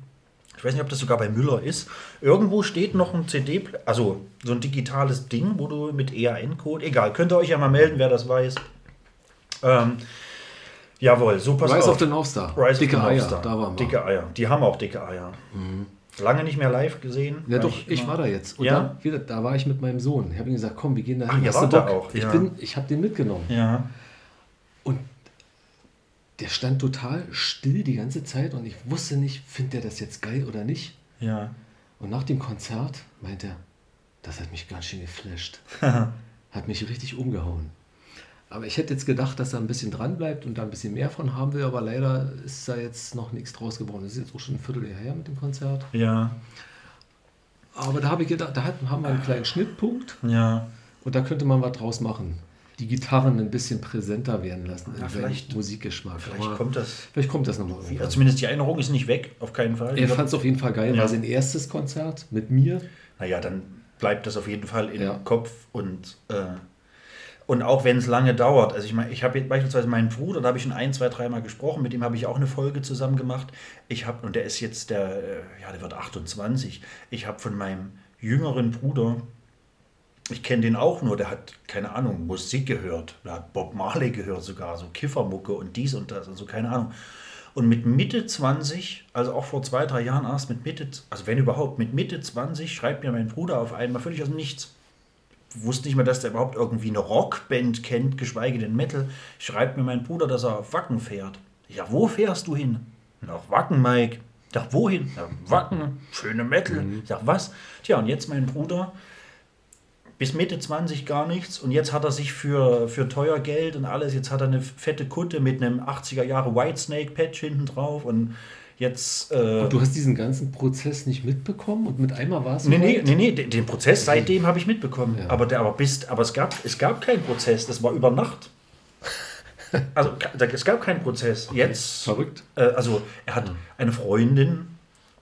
Ich weiß nicht, ob das sogar bei Müller ist. Irgendwo steht noch ein CD, also so ein digitales Ding, wo du mit EAN-Code, egal, könnt ihr euch ja mal melden, wer das weiß. Ähm, jawohl, pass Rise auf. of the North Star. Rise Dicke of the Eier, North Star. da waren wir. Dicke Eier. Die haben auch dicke Eier. Lange nicht mehr live gesehen. Ja doch, ich immer- war da jetzt. Und Ja? wieder, da war ich mit meinem Sohn. Ich habe ihm gesagt, komm, wir gehen da Ach, hin. Hast du Bock? auch, Ich, bin, ich habe den mitgenommen. Ja. Und der stand total still die ganze Zeit und ich wusste nicht, findet er das jetzt geil oder nicht. Ja. Und nach dem Konzert meint er, das hat mich ganz schön geflasht. hat mich richtig umgehauen. Aber ich hätte jetzt gedacht, dass er ein bisschen dran bleibt und da ein bisschen mehr von haben will, aber leider ist da jetzt noch nichts draus geworden. Das ist jetzt auch schon ein Vierteljahr her mit dem Konzert. Ja. Aber da habe ich gedacht, da hat- haben wir einen kleinen Schnittpunkt Ja. und da könnte man was draus machen. Die Gitarren ein bisschen präsenter werden lassen Ja, vielleicht- Musikgeschmack. Vielleicht Aber kommt das. vielleicht kommt das nochmal Also irgendwann. zumindest die Erinnerung ist nicht weg, auf keinen Fall. Er fand es auf jeden Fall geil, Ja. war sein erstes Konzert mit mir. naja, dann bleibt das auf jeden Fall im Ja. Kopf und, äh, und auch wenn es lange dauert. Also ich meine, ich habe jetzt beispielsweise meinen Bruder, da habe ich schon ein, zwei, dreimal gesprochen, mit dem habe ich auch eine Folge zusammen gemacht. Ich habe, und der ist jetzt der, äh, ja, der wird 28. Ich habe von meinem jüngeren Bruder, ich kenne den auch nur, der hat, keine Ahnung, Musik gehört. Der hat Bob Marley gehört sogar, so Kiffermucke und dies und das, also keine Ahnung. Und mit Mitte 20, also auch vor zwei, drei Jahren erst, mit Mitte, also wenn überhaupt, mit Mitte 20 schreibt mir mein Bruder auf einmal völlig aus dem Nichts. Wusste nicht mehr, dass der überhaupt irgendwie eine Rockband kennt, geschweige denn Metal. Schreibt mir mein Bruder, dass er auf Wacken fährt. Ja, wo fährst du hin? Nach Wacken, Mike. Sag, wohin? Ja, Wacken, schöne Metal. Ich sag, was? Tja, und jetzt mein Bruder, bis Mitte 20 gar nichts und jetzt hat er sich für, für teuer Geld und alles, jetzt hat er eine fette Kutte mit einem 80er Jahre Whitesnake Patch hinten drauf und jetzt... Äh, du hast diesen ganzen Prozess nicht mitbekommen und mit einmal war es Nee, nee, nee, nee, den, den Prozess seitdem habe ich mitbekommen. Ja. Aber, der, aber, bis, aber es, gab, es gab keinen Prozess, das war über Nacht. Also es gab keinen Prozess. Jetzt, Verrückt. äh, also er hat eine Freundin,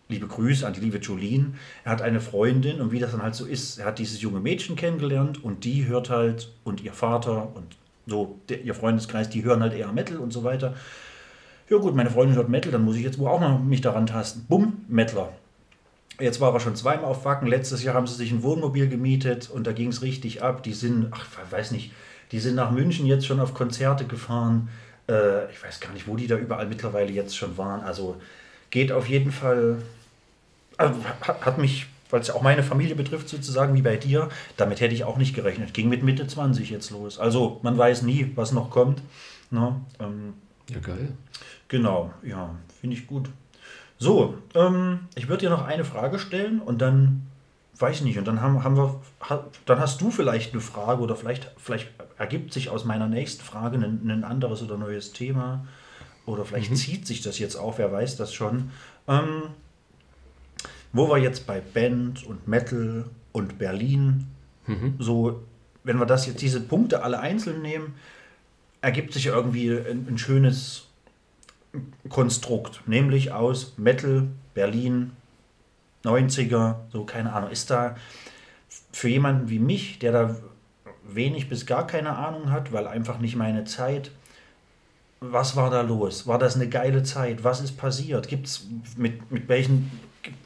liebe Grüße an die liebe Jolene, er hat eine Freundin und wie das dann halt so ist, er hat dieses junge Mädchen kennengelernt und die hört halt, und ihr Vater und so, der, ihr Freundeskreis, die hören halt eher Metal und so weiter. Ja gut, meine Freundin hört Metal, dann muss ich jetzt wohl auch noch mich daran tasten. Bumm, Mettler. Jetzt war er schon zweimal auf Wacken. Letztes Jahr haben sie sich ein Wohnmobil gemietet und da ging es richtig ab. Die sind, ach, ich weiß nicht, die sind nach München jetzt schon auf Konzerte gefahren. Äh, ich weiß gar nicht, wo die da überall mittlerweile jetzt schon waren. Also geht auf jeden Fall, also hat, hat mich, weil es ja auch meine Familie betrifft, sozusagen wie bei dir, damit hätte ich auch nicht gerechnet. Ging mit Mitte 20 jetzt los. Also man weiß nie, was noch kommt. Ne? Ähm, Ja, geil. Genau, ja, finde ich gut. So, ähm, ich würde dir noch eine Frage stellen und dann, weiß ich nicht, und dann haben, haben wir, dann hast du vielleicht eine Frage oder vielleicht, vielleicht ergibt sich aus meiner nächsten Frage ein, ein anderes oder neues Thema oder vielleicht zieht sich das jetzt auch, wer weiß das schon. Ähm, wo wir jetzt bei Band und Metal und Berlin, so, wenn wir das jetzt, diese Punkte alle einzeln nehmen, ergibt sich irgendwie ein, ein schönes Konstrukt, nämlich aus Metal, Berlin, 90er, so keine Ahnung. Ist da, für jemanden wie mich, der da wenig bis gar keine Ahnung hat, weil einfach nicht meine Zeit, was war da los? War das eine geile Zeit? Was ist passiert? Gibt es mit, mit welchen,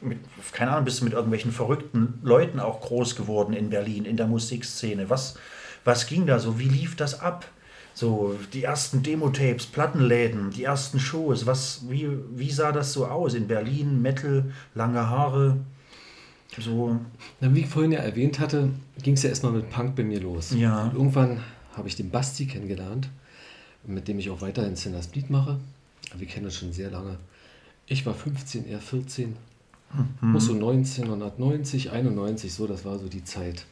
mit, keine Ahnung, bist du mit irgendwelchen verrückten Leuten auch groß geworden in Berlin, in der Musikszene? Was, was ging da so? Wie lief das ab? So, die ersten Demo-Tapes, Plattenläden, die ersten Shows, was, wie, wie sah das so aus in Berlin? Metal, lange Haare, so. Na, wie ich vorhin ja erwähnt hatte, ging es ja erstmal mit Punk bei mir los. Ja. Und irgendwann habe ich den Basti kennengelernt, mit dem ich auch weiterhin Sinners Beat mache. Wir kennen uns schon sehr lange. Ich war 15, er 14. Muss so 1990, 91, so, das war so die Zeit.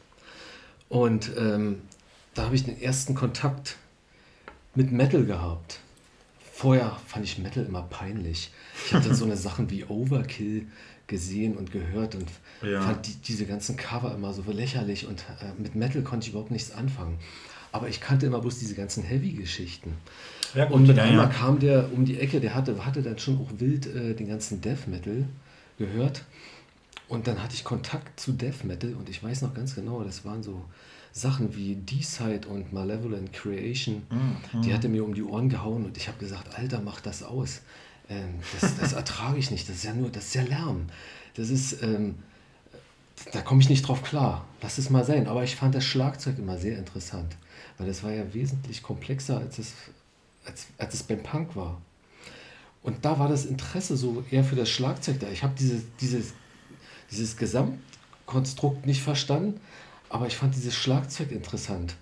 Und ähm, da habe ich den ersten Kontakt mit Metal gehabt. Vorher fand ich Metal immer peinlich. Ich habe dann so eine Sachen wie Overkill gesehen und gehört und Ja. fand die, diese ganzen Cover immer so lächerlich und äh, mit Metal konnte ich überhaupt nichts anfangen. Aber ich kannte immer bloß diese ganzen Heavy-Geschichten. Ja, Und mit ja, einmal kam der um die Ecke, der hatte, hatte dann schon auch wild äh, den ganzen Death Metal gehört. Und dann hatte ich Kontakt zu Death Metal und ich weiß noch ganz genau, das waren so Sachen wie D-Side und Malevolent Creation. Mhm, Die hatte mir um die Ohren gehauen und ich habe gesagt, Alter, mach das aus. Ähm, das, das ertrage ich nicht. Das ist ja nur, das ist ja Lärm. Das ist, ähm, da komme ich nicht drauf klar. Lass es mal sein. Aber ich fand das Schlagzeug immer sehr interessant, weil das war ja wesentlich komplexer, als es, als, als es beim Punk war. Und da war das Interesse so eher für das Schlagzeug da. Ich habe dieses, dieses, dieses Gesamtkonstrukt nicht verstanden, aber ich fand dieses Schlagzeug interessant.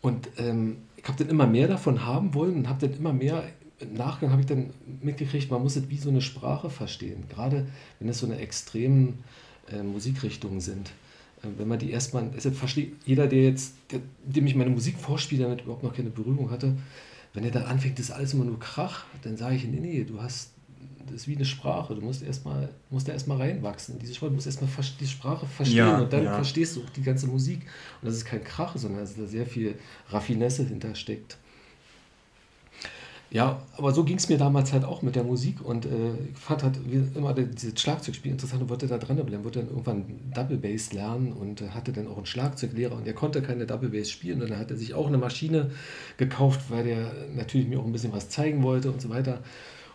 Und ähm, ich habe dann immer mehr davon haben wollen und habe dann immer mehr, im Nachgang habe ich dann mitgekriegt, man muss es wie so eine Sprache verstehen. Gerade wenn es so eine extremen äh, Musikrichtungen sind. Äh, wenn man die erstmal, deshalb versteht jeder, der jetzt, der, dem ich meine Musik vorspiele, damit überhaupt noch keine Berührung hatte, wenn er dann anfängt, das ist alles immer nur Krach, dann sage ich, nee, nee, du hast, das ist wie eine Sprache, du musst erstmal, musst da erstmal reinwachsen. in Diese Sprache, du musst erstmal die Sprache verstehen Ja, und dann ja. verstehst du auch die ganze Musik. Und das ist kein Krach, sondern dass da sehr viel Raffinesse hintersteckt. Ja, aber so ging es mir damals halt auch mit der Musik und äh, ich fand halt immer die- dieses Schlagzeugspiel interessant und wollte da dranbleiben, wollte dann irgendwann Double Bass lernen und äh, hatte dann auch einen Schlagzeuglehrer und der konnte keine Double Bass spielen und dann hat er sich auch eine Maschine gekauft, weil der natürlich mir auch ein bisschen was zeigen wollte und so weiter.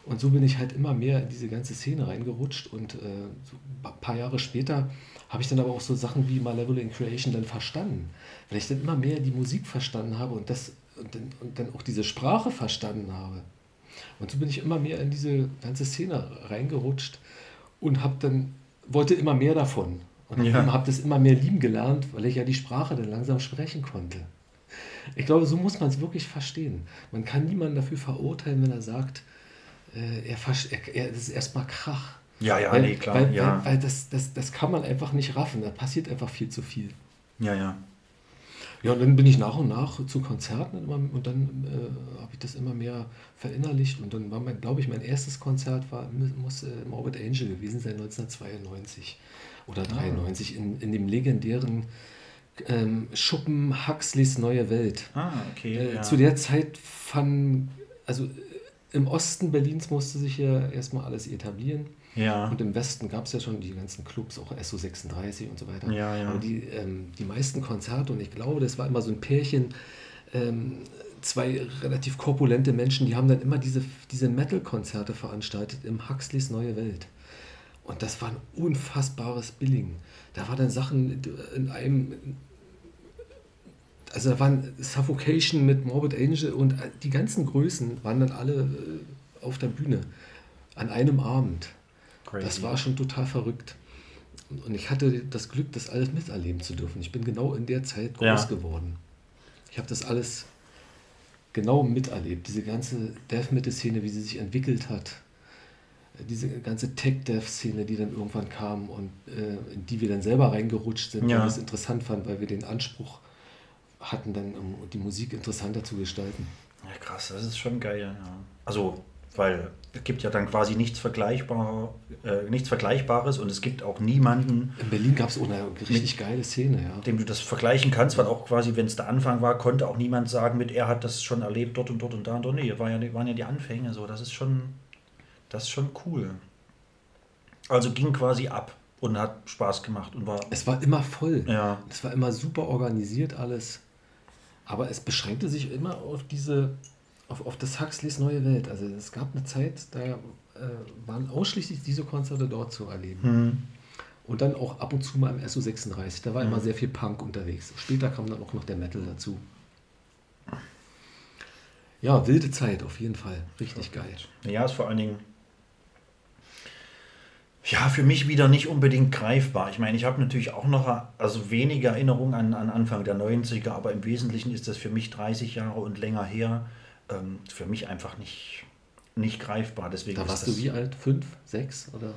Und so bin ich halt immer mehr in diese ganze Szene reingerutscht und äh, so ein paar Jahre später habe ich dann aber auch so Sachen wie Malevolent Creation dann verstanden, weil ich dann immer mehr die Musik verstanden habe und das und dann, und dann auch diese Sprache verstanden habe. Und so bin ich immer mehr in diese ganze Szene reingerutscht und habe dann wollte immer mehr davon und Ja. habe das immer mehr lieben gelernt, weil ich ja die Sprache dann langsam sprechen konnte. Ich glaube, so muss man es wirklich verstehen. Man kann niemanden dafür verurteilen, wenn er sagt, äh, er, er, er das ist erstmal Krach. Ja, ja, weil, nee, klar, Weil, ja. weil, weil das, das, das kann man einfach nicht raffen. Da passiert einfach viel zu viel. Ja, ja. Ja, und dann bin ich nach und nach zu Konzerten immer, und dann äh, habe ich das immer mehr verinnerlicht. Und dann war, mein, glaube ich, mein erstes Konzert war, muss äh, Morbid Angel gewesen sein, 1992 oder 93, in, in dem legendären ähm, Schuppen Huxleys Neue Welt. Ah, okay. Äh, ja. Zu der Zeit fanden, also im Osten Berlins musste sich ja erstmal alles etablieren. ja. Und im Westen gab es ja schon die ganzen Clubs, auch SO36 und so weiter. Ja, ja. Aber die, ähm, die meisten Konzerte, und ich glaube, das war immer so ein Pärchen, ähm, zwei relativ korpulente Menschen, die haben dann immer diese, diese Metal-Konzerte veranstaltet im Huxleys Neue Welt. Und das war ein unfassbares Billing. Da war dann Sachen in einem. Also da waren Suffocation mit Morbid Angel und die ganzen Größen waren dann alle äh, auf der Bühne an einem Abend. Crazy. Das war schon total verrückt. Und ich hatte das Glück, das alles miterleben zu dürfen. Ich bin genau in der Zeit groß Ja. geworden. Ich habe das alles genau miterlebt. Diese ganze Death Metal-Szene, wie sie sich entwickelt hat. Diese ganze Tech-Death-Szene, die dann irgendwann kam und äh, in die wir dann selber reingerutscht sind, Ja. weil wir es interessant fanden, weil wir den Anspruch hatten, dann um die Musik interessanter zu gestalten. Ja, krass, das ist schon geil, ja. Also, weil es gibt ja dann quasi nichts, Vergleichbar, äh, nichts Vergleichbares und es gibt auch niemanden, In Berlin gab es auch eine richtig geile Szene, ja. dem du das vergleichen kannst, weil auch quasi, wenn es der Anfang war, konnte auch niemand sagen, mit er hat das schon erlebt, dort und dort und da und dort. Nee, war ja, waren ja die Anfänge so. Das ist schon, das ist schon cool. Also ging quasi ab. und hat Spaß gemacht und war. Es war immer voll. Ja. Es war immer super organisiert alles. Aber es beschränkte sich immer auf diese, auf, auf das Huxleys neue Welt. Also es gab eine Zeit, da äh, waren ausschließlich diese Konzerte dort zu erleben. Hm. Und dann auch ab und zu mal im SO36. Da war immer sehr viel Punk unterwegs. Später kam dann auch noch der Metal dazu. Ja, wilde Zeit auf jeden Fall. Richtig geil. Ja, ist vor allen Dingen. Ja, für mich wieder nicht unbedingt greifbar. Ich meine, ich habe natürlich auch noch also wenige Erinnerungen an, an Anfang der 90er, aber im Wesentlichen ist das für mich 30 Jahre und länger her. Ähm, für mich einfach nicht, nicht greifbar. Deswegen Da warst du wie alt? Fünf, sechs oder?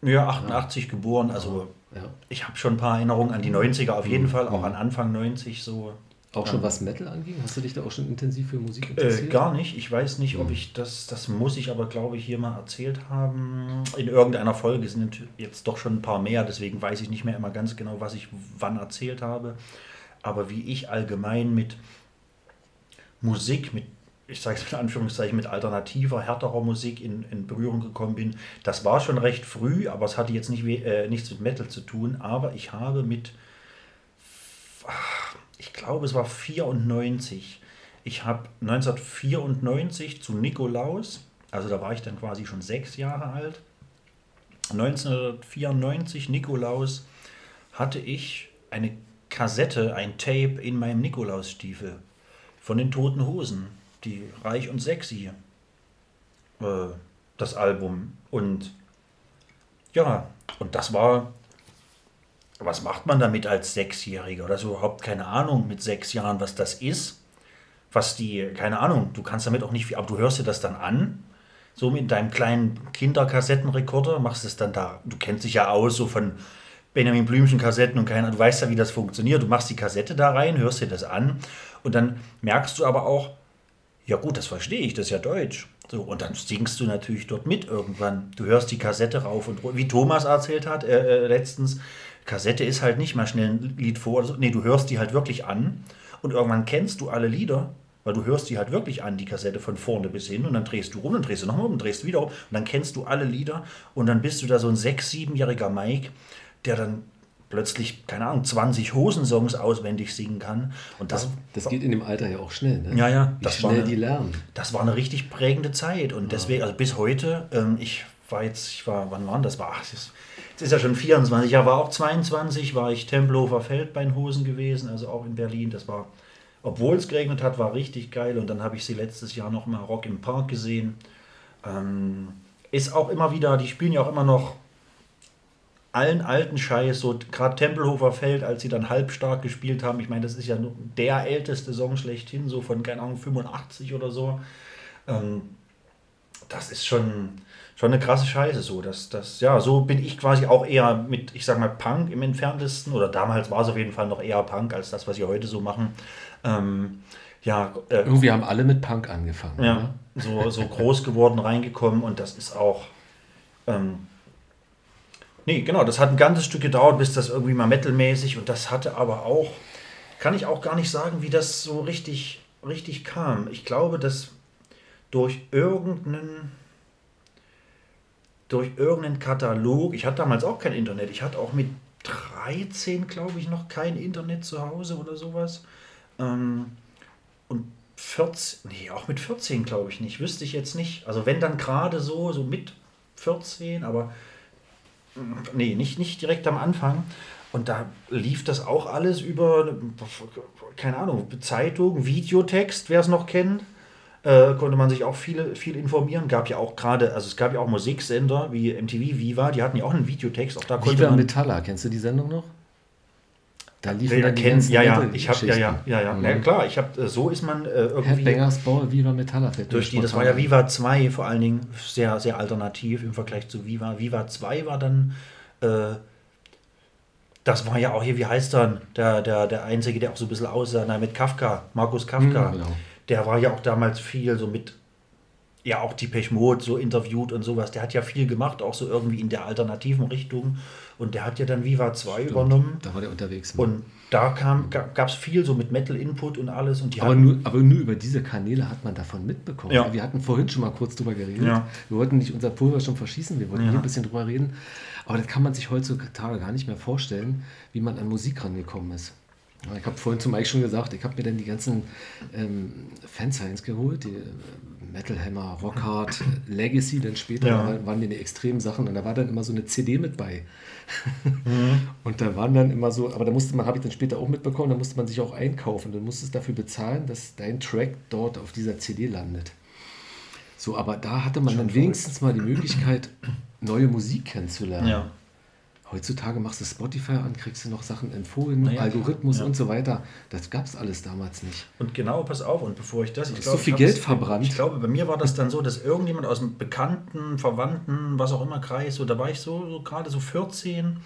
Ja, 88 geboren. Also Ja. ich habe schon ein paar Erinnerungen an die 90er auf jeden Mhm. Fall, auch Mhm. an Anfang 90 so. Auch schon was Metal anging? Hast du dich da auch schon intensiv für Musik Äh, interessiert? gar nicht. Ich weiß nicht, ob ich das, das muss ich aber, glaube ich, hier mal erzählt haben. In irgendeiner Folge sind jetzt doch schon ein paar mehr, deswegen weiß ich nicht mehr immer ganz genau, was ich wann erzählt habe. Aber wie ich allgemein mit Musik, mit, ich sage es in Anführungszeichen, mit alternativer, härterer Musik in, in Berührung gekommen bin, das war schon recht früh, aber es hatte jetzt nicht, äh, nichts mit Metal zu tun. Aber ich habe mit ich glaube, es war 94. Ich habe 1994 zu Nikolaus, also da war ich dann quasi schon sechs Jahre alt. 1994 Nikolaus hatte ich eine Kassette, ein Tape in meinem Nikolausstiefel von den Toten Hosen, die Reich und Sexy, äh, das Album. Und ja, und das war was macht man damit als Sechsjähriger oder so? Überhaupt keine Ahnung mit sechs Jahren, was das ist. Was die, keine Ahnung, du kannst damit auch nicht viel, aber du hörst dir das dann an, so mit deinem kleinen Kinderkassettenrekorder, machst es dann da, du kennst dich ja aus, so von Benjamin Blümchen Kassetten und keiner, du weißt ja, wie das funktioniert. Du machst die Kassette da rein, hörst dir das an und dann merkst du aber auch, ja gut, das verstehe ich, das ist ja Deutsch. So, und dann singst du natürlich dort mit irgendwann. Du hörst die Kassette rauf und. Wie Thomas erzählt hat äh, äh, letztens, Kassette ist halt nicht mal schnell ein Lied vor. So. Nee, du hörst die halt wirklich an und irgendwann kennst du alle Lieder, weil du hörst die halt wirklich an, die Kassette von vorne bis hin und dann drehst du rum, dann drehst du nochmal um, dann drehst du wieder um und dann kennst du alle Lieder und dann bist du da so ein sechs-, siebenjähriger Mike, der dann plötzlich, keine Ahnung, 20 Hosensongs auswendig singen kann. Und das, Das geht in dem Alter ja auch schnell, ne? Ja, ja, Wie das war schnell eine- die lernen. das war eine richtig prägende Zeit und deswegen, also bis heute, ähm, ich war jetzt, ich war, wann war das? War, ach, das jetzt ist ja schon 24, ja, war auch 22, war ich Tempelhofer Feld bei den Hosen gewesen, also auch in Berlin. Das war, obwohl es geregnet hat, war richtig geil und dann habe ich sie letztes Jahr noch mal Rock im Park gesehen. Ähm, ist auch immer wieder, die spielen ja auch immer noch allen alten Scheiß, so gerade Tempelhofer Feld, als sie dann halbstark gespielt haben, ich meine, das ist ja nur der älteste Song schlechthin, so von, keine Ahnung, 85 oder so. Ähm, das ist schon, schon eine krasse Scheiße so. Das, das, ja, so bin ich quasi auch eher mit, ich sag mal, Punk im entferntesten, oder damals war es auf jeden Fall noch eher Punk als das, was sie heute so machen. Ähm, ja, äh, Irgendwie haben alle mit Punk angefangen. ja, so, so groß geworden, reingekommen und das ist auch. Ähm, nee, genau, das hat ein ganzes Stück gedauert, bis das irgendwie mal metalmäßig und das hatte aber auch, kann ich auch gar nicht sagen, wie das so richtig, richtig kam. Ich glaube, dass durch irgendeinen durch irgendeinen Katalog, ich hatte damals auch kein Internet, ich hatte auch mit 13, glaube ich, noch kein Internet zu Hause oder sowas. Ähm, und 14, nee, auch mit 14 glaube ich nicht, wüsste ich jetzt nicht. Also wenn dann gerade so, so mit 14, aber nee, nicht, nicht direkt am Anfang. Und da lief das auch alles über, keine Ahnung, Zeitung, Videotext, wer es noch kennt. Äh, konnte man sich auch viele, viel informieren. Gab ja auch gerade, also es gab ja auch Musiksender wie MTV Viva, die hatten ja auch einen Videotext. Auch da konnte Viva man. Metalla, kennst du die Sendung noch? Da liefen Ja, dann die kenn, ganzen ja, ja, ich habe, ja, ja, ja, ja, Mhm. ja, klar, ich habe, so ist man äh, irgendwie. Headbangers Ball, Viva Metalla fällt Durch die, das war ja Viva 2 vor allen Dingen sehr, sehr alternativ im Vergleich zu Viva. Viva 2 war dann, äh, das war ja auch hier, wie heißt dann, der, der, der Einzige, der auch so ein bisschen aussah, na, mit Kafka, Markus Kafka. Mhm, genau. Der war ja auch damals viel so mit, ja auch die Mode so interviewt und sowas. Der hat ja viel gemacht, auch so irgendwie in der alternativen Richtung. Und der hat ja dann Viva 2 Stimmt, übernommen. Da war der unterwegs. ne? Und da gab es viel so mit Metal-Input und alles. Und die aber, nur, aber nur über diese Kanäle hat man davon mitbekommen. Ja. Wir hatten vorhin schon mal kurz drüber geredet. Ja. Wir wollten nicht unser Pulver schon verschießen, wir wollten Ja. hier ein bisschen drüber reden. Aber das kann man sich heutzutage gar nicht mehr vorstellen, wie man an Musik rangekommen ist. Ich habe vorhin zum Beispiel schon gesagt, ich habe mir dann die ganzen ähm, Fansigns geholt, die äh, Metal Hammer, Rockhard, Legacy, dann später Ja. waren- die extremen Sachen und da war dann immer so eine CD mit bei. Mhm. Und da waren dann immer so, aber da musste man, habe ich dann später auch mitbekommen, da musste man sich auch einkaufen. Dann musstest du dafür bezahlen, dass dein Track dort auf dieser CD landet. So, aber da hatte man dann wenigstens mal die Möglichkeit, neue Musik kennenzulernen. ja. Heutzutage machst du Spotify an, kriegst du noch Sachen empfohlen, Na ja, Algorithmus. Ja. und so weiter. Das gab es alles damals nicht. Und genau, pass auf, und bevor ich das. Ich Ist glaub, so viel Geld verbrannt. Ich glaube, bei mir war das dann so, dass irgendjemand aus dem Bekannten, Verwandten, was auch immer Kreis, so, da war ich so, so gerade so 14,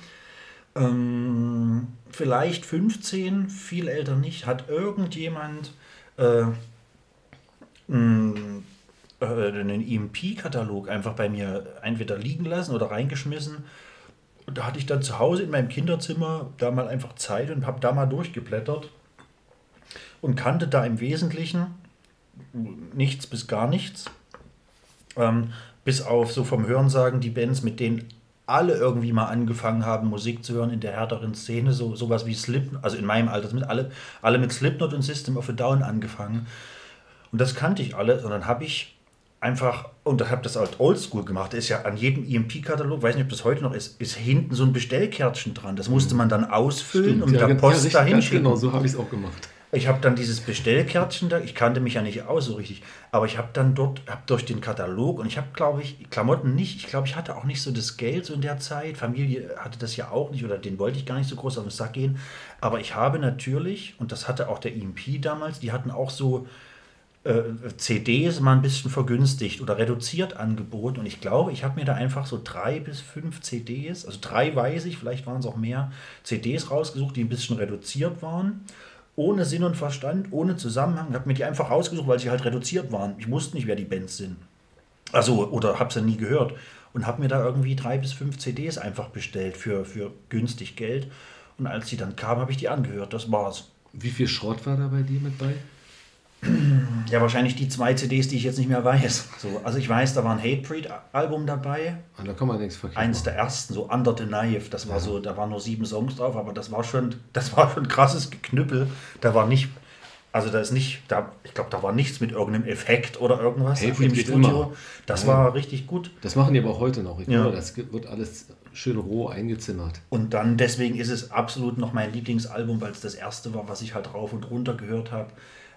ähm, vielleicht 15, viel älter nicht, hat irgendjemand äh, mh, äh, einen EMP-Katalog einfach bei mir entweder liegen lassen oder reingeschmissen. Und da hatte ich dann zu Hause in meinem Kinderzimmer da mal einfach Zeit und habe da mal durchgeblättert und kannte da im Wesentlichen nichts bis gar nichts. Ähm, bis auf so vom Hörensagen die Bands, mit denen alle irgendwie mal angefangen haben, Musik zu hören in der härteren Szene, so sowas wie Slipknot, also in meinem Alter, mit alle, alle mit Slipknot und System of a Down angefangen. Und das kannte ich alle. Und dann habe ich einfach, und da habe das halt oldschool gemacht, ist ja an jedem EMP-Katalog, weiß nicht, ob das heute noch ist, ist hinten so ein Bestellkärtchen dran. Das musste man dann ausfüllen und mit der gen- Post richtig, dahin ganz schicken. Genau, so habe ich es auch gemacht. Ich habe dann dieses Bestellkärtchen da, ich kannte mich ja nicht aus so richtig, aber ich habe dann dort, habe durch den Katalog und ich habe, glaube ich, Klamotten nicht, ich glaube, ich hatte auch nicht so das Geld so in der Zeit, Familie hatte das ja auch nicht oder den wollte ich gar nicht so groß auf den Sack gehen, aber ich habe natürlich, und das hatte auch der EMP damals, die hatten auch so CDs mal ein bisschen vergünstigt oder reduziert angeboten und ich glaube, ich habe mir da einfach so drei bis fünf CDs, also drei weiß ich, vielleicht waren es auch mehr, CDs rausgesucht, die ein bisschen reduziert waren ohne Sinn und Verstand, ohne Zusammenhang. Ich habe mir die einfach rausgesucht, weil sie halt reduziert waren. Ich wusste nicht, wer die Bands sind. Also, oder habe sie nie gehört. Und habe mir da irgendwie drei bis fünf CDs einfach bestellt für, für günstig Geld. Und als sie dann kamen, habe ich die angehört. Das war's. Wie viel Schrott war da bei dir mit bei? Ja, wahrscheinlich die zwei CDs, die ich jetzt nicht mehr weiß. So, also ich weiß, da war ein Hatebreed-Album dabei. Ah, da kann man nichts verkehrt Eins machen. der ersten, so Under the Knife. Das war so, da waren nur sieben Songs drauf, aber das war schon, das war schon krasses Geknüppel. Da war nicht, also da ist nicht, da, ich glaube, da war nichts mit irgendeinem Effekt oder irgendwas Hey, im Studio. immer. Das Ja. war richtig gut. Das machen die aber auch heute noch. Ich Ja. glaube, das wird alles schön roh eingezimmert. Und dann, deswegen ist es absolut noch mein Lieblingsalbum, weil es das erste war, was ich halt rauf und runter gehört habe.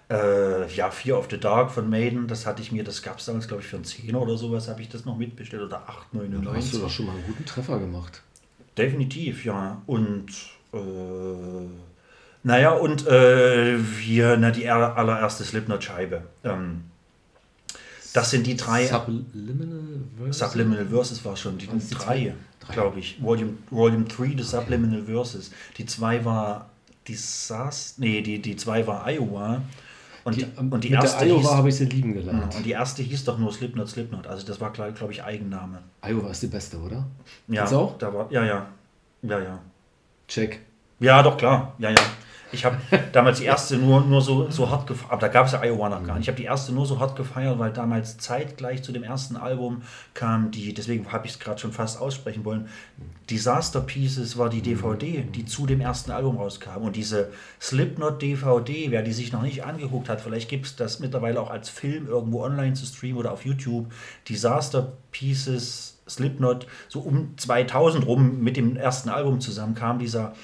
Äh, ja, Fear of the Dark von Maiden, das hatte ich mir, das gab es damals, glaube ich, für einen Zehner oder sowas, habe ich das noch mitbestellt oder Da hast 8,99. du doch schon mal einen guten Treffer gemacht. Definitiv, ja. Und äh, naja, und äh, hier, na, die er- allererste Slipknot-Scheibe. Ähm, das sind die drei. Subliminal Verse? Subliminal Verses war schon, die die drei? Drei. glaube ich. Volume, Volume 3 des Subliminal Verses. Die zwei war Disaster, nee, die, die zwei war Iowa. Und Die, und die mit erste der Iowa hieß, habe ich sie lieben gelernt. und die erste hieß doch nur Slipknot, Slipknot. Also das war, glaube glaub ich, Eigenname. Iowa ist die beste, oder? Ja, Jetzt auch? Da war, ja, ja. Ja, ja. Check. Ja, doch, klar. Ja, ja. Ich habe damals die erste nur, nur so, so hart gefeiert, aber da gab es ja Iowa noch gar nicht. Ich habe die erste nur so hart gefeiert, weil damals zeitgleich zu dem ersten Album kam die, deswegen habe ich es gerade schon fast aussprechen wollen, Disaster Pieces war die DVD, die zu dem ersten Album rauskam. Und diese Slipknot DVD, wer die sich noch nicht angeguckt hat, vielleicht gibt es das mittlerweile auch als Film irgendwo online zu streamen oder auf YouTube. Disaster Pieces, Slipknot, so um 2000 rum mit dem ersten Album zusammen kam dieser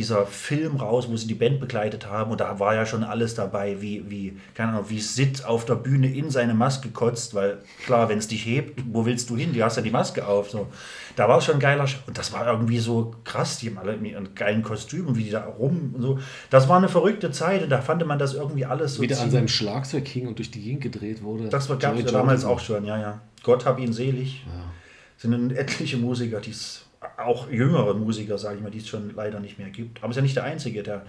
dieser Film raus, wo sie die Band begleitet haben und da war ja schon alles dabei, wie, wie, keine Ahnung, wie Sid auf der Bühne in seine Maske kotzt, weil klar, wenn es dich hebt, wo willst du hin? Du hast ja die Maske auf. So. Da war es schon geiler Sch und das war irgendwie so krass, die haben alle in ihren geilen Kostümen, wie die da rum und so. Das war eine verrückte Zeit und da fand man das irgendwie alles so Wieder an seinem Schlagzeug hing und durch die Gegend gedreht wurde. Das gab es ja damals auch schon, ja, ja. Gott hab ihn selig. Sind etliche Musiker, die es, auch jüngere Musiker, sage ich mal, die es schon leider nicht mehr gibt. Aber ist ja nicht der einzige. Der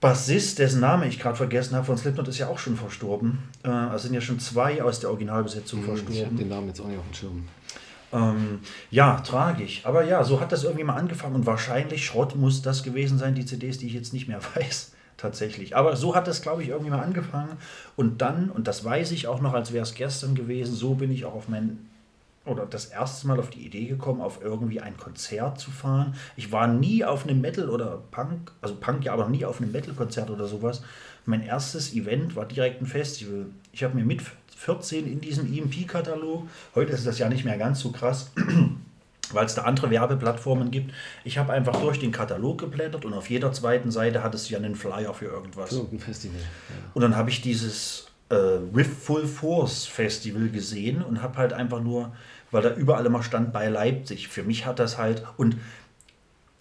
Bassist, dessen Name ich gerade vergessen habe, von Slipknot ist ja auch schon verstorben. Äh, also sind ja schon zwei aus der Originalbesetzung Hm, Ich habe verstorben. den Namen jetzt auch nicht auf dem Schirm. Ähm, ja, tragisch. Aber ja, so hat das irgendwie mal angefangen und wahrscheinlich Schrott muss das gewesen sein, die CDs, die ich jetzt nicht mehr weiß. Tatsächlich. Aber so hat das, glaube ich, irgendwie mal angefangen. Und dann, und das weiß ich auch noch, als wäre es gestern gewesen, so bin ich auch auf mein oder das erste Mal auf die Idee gekommen, auf irgendwie ein Konzert zu fahren. Ich war nie auf einem Metal oder Punk, also Punk ja, aber nie auf einem Metal-Konzert oder sowas. Mein erstes Event war direkt ein Festival. Ich habe mir mit 14 in diesem EMP-Katalog, heute ist das ja nicht mehr ganz so krass, weil es da andere Werbeplattformen gibt. Ich habe einfach durch den Katalog geblättert und auf jeder zweiten Seite hat es ja einen Flyer für irgendwas. Für irgendein Festival. Ja. Und dann habe ich dieses äh, With Full Force Festival gesehen und habe halt einfach nur, weil da überall immer stand bei Leipzig. Für mich hat das halt und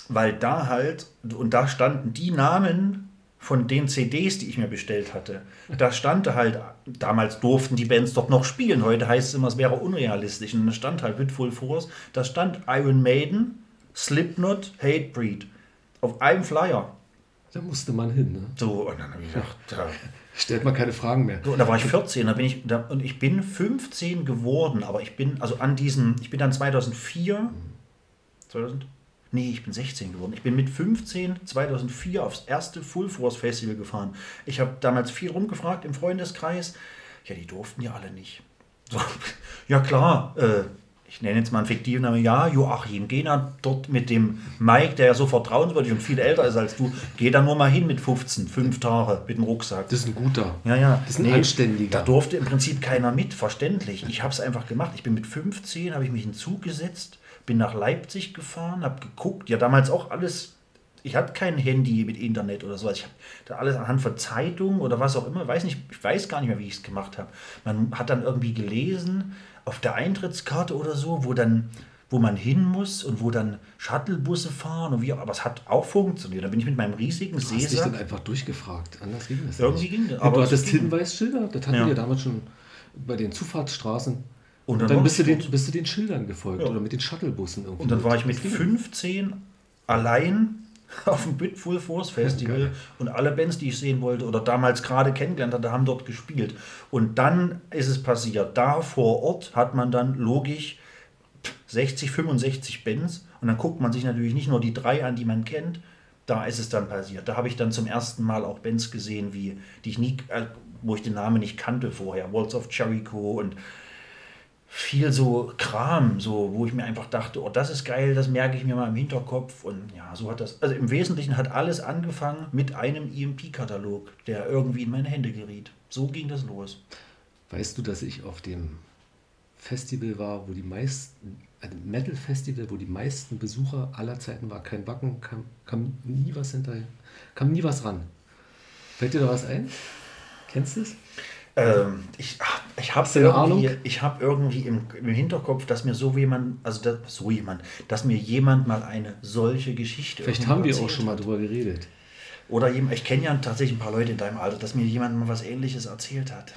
weil da halt und da standen die Namen von den CDs, die ich mir bestellt hatte. Da stand halt, damals durften die Bands doch noch spielen, heute heißt es immer, es wäre unrealistisch. Und da stand halt mit Full Force, da stand Iron Maiden, Slipknot, Hatebreed. Auf einem Flyer. Da musste man hin, ne? So, und dann habe ich gedacht, da, Stellt man keine Fragen mehr. So, da war ich 14, da bin ich, da, und ich bin 15 geworden, aber ich bin, also an diesem, ich bin dann 2004, 2000, nee, ich bin 16 geworden. Ich bin mit 15, 2004 aufs erste Full Force Festival gefahren. Ich habe damals viel rumgefragt im Freundeskreis. Ja, die durften ja alle nicht. So, ja klar, äh, ich nenne jetzt mal einen fiktiven Namen, ja, Joachim, geh dann dort mit dem Mike, der ja so vertrauenswürdig und viel älter ist als du, geh dann nur mal hin mit 15, fünf Tage mit dem Rucksack. Das ist ein guter. Ja, ja. Das ist ein anständiger. Da durfte im Prinzip keiner mit, verständlich. Ich habe es einfach gemacht. Ich bin mit 15, habe ich mich in den Zug gesetzt, bin nach Leipzig gefahren, habe geguckt, ja damals auch alles, ich hatte kein Handy mit Internet oder sowas. Ich habe da alles anhand von Zeitungen oder was auch immer, weiß nicht, ich weiß gar nicht mehr, wie ich es gemacht habe. Man hat dann irgendwie gelesen auf der Eintrittskarte oder so, wo dann wo man hin muss und wo dann Shuttlebusse fahren und wie auch, aber es hat auch funktioniert. Da bin ich mit meinem riesigen Du hast dich Seesack. dann einfach durchgefragt. Anders ging das Irgendwie nicht. ging das, aber du es hattest. Hinweisschilder, das hatten Ja. wir damals schon bei den Zufahrtsstraßen. Und Und dann dann, war bist, du den, bist du den Schildern gefolgt Ja. oder mit den Shuttlebussen irgendwie. Und dann war ich mit Das ging. 15 allein auf dem Bit Full Force Festival Geil. und alle Bands, die ich sehen wollte oder damals gerade kennengelernt hatte, haben dort gespielt. Und dann ist es passiert. Da vor Ort hat man dann logisch 60, 65 Bands und dann guckt man sich natürlich nicht nur die drei an, die man kennt. Da ist es dann passiert. Da habe ich dann zum ersten Mal auch Bands gesehen, wie, die ich nie, äh, wo ich den Namen nicht kannte vorher. Walls of Jericho und viel so Kram, so, wo ich mir einfach dachte, oh, das ist geil, das merke ich mir mal im Hinterkopf. Und ja, so hat das. Also im Wesentlichen hat alles angefangen mit einem EMP-Katalog, der irgendwie in meine Hände geriet. So ging das los. Weißt du, dass ich auf dem Festival war, wo die meisten, ein Metal-Festival, wo die meisten Besucher aller Zeiten war, kein Backen, kam, kam nie was hinterher, kam nie was ran. Fällt dir da was ein? Kennst du es? Ähm, ich ich habe irgendwie, ich hab irgendwie im, im Hinterkopf, dass mir so jemand, also da, so jemand, dass mir jemand mal eine solche Geschichte Vielleicht haben wir auch schon mal drüber geredet. Oder jemand, ich kenne ja tatsächlich ein paar Leute in deinem Alter, dass mir jemand mal was ähnliches erzählt hat.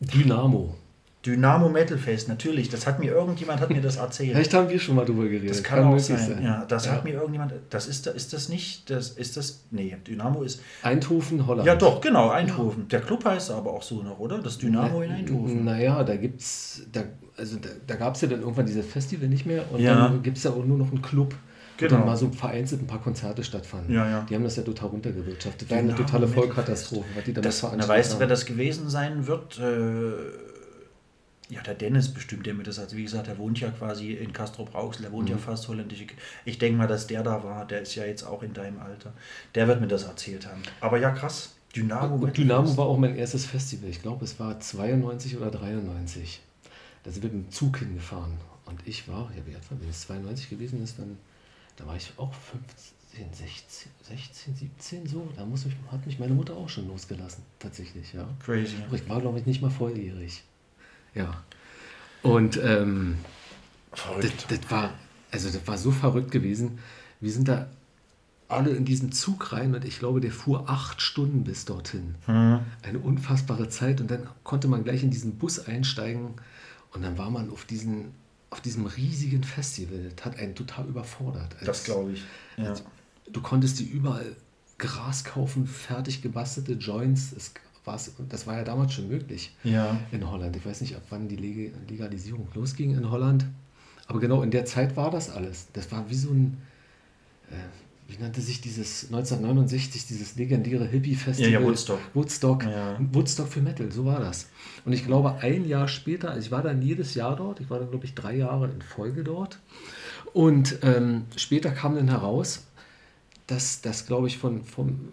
Dynamo. Dynamo Metal Fest, natürlich. Das hat mir irgendjemand hat mir das erzählt. Vielleicht haben wir schon mal drüber geredet. Das kann, auch möglich sein. Ja, das Ja. hat mir irgendjemand. Das ist, ist das nicht. Das ist das. Nee, Dynamo ist. Eindhoven, Holland. Ja, doch, genau, Eindhoven. Der Club heißt aber auch so noch, oder? Das Dynamo in Eindhoven. Naja, da gibt's, da, also da, da gab es ja dann irgendwann dieses Festival nicht mehr und Ja. dann gibt es ja auch nur noch einen Club, Genau. dann mal so vereinzelt ein paar Konzerte stattfanden. Ja, ja. Die haben das ja total runtergewirtschaftet. War eine totale Vollkatastrophe, was die damit Das, na, veranstaltet weißt du, wer haben. das gewesen sein wird? Äh, ja, der Dennis bestimmt, der mir das hat. Wie gesagt, der wohnt ja quasi in Castro Brauxel, der wohnt Mhm. ja fast holländische. Ich denke mal, dass der da war. Der ist ja jetzt auch in deinem Alter. Der wird mir das erzählt haben. Aber ja, krass. Dynamo. Und Metal Dynamo war auch mein erstes Festival. Ich glaube, es war 92 oder 93. Da sind wir mit dem Zug hingefahren. Und ich war, ja, wie alt war, wenn es 92 gewesen ist, dann da war ich auch 15, 16, 16 17 so. Da muss mich, hat mich meine Mutter auch schon losgelassen, tatsächlich, ja. Crazy. Aber Ich war, glaube ich, nicht mal volljährig. Ja. Und ähm, das, das war, also das war so verrückt gewesen. Wir sind da alle in diesen Zug rein und ich glaube, der fuhr acht Stunden bis dorthin. Hm. Eine unfassbare Zeit und dann konnte man gleich in diesen Bus einsteigen und dann war man auf, diesen, auf diesem riesigen Festival. Das hat einen total überfordert. Das Als- glaube ich. Ja. Du konntest die überall Gras kaufen, fertig gebastelte Joints. Es war's, das war ja damals schon möglich Ja. in Holland. Ich weiß nicht, ab wann die Leg- Legalisierung losging in Holland. Aber genau in der Zeit war das alles. Das war wie so ein, äh, wie nannte sich dieses 1969, dieses legendäre Hippie-Festival? Ja, ja, Woodstock. Woodstock. Ja. Woodstock für Metal, so war das. Und ich glaube, ein Jahr später, also ich war dann jedes Jahr dort, ich war dann, glaube ich, drei Jahre in Folge dort. Und ähm, später kam dann heraus, dass das, glaube ich, von, vom,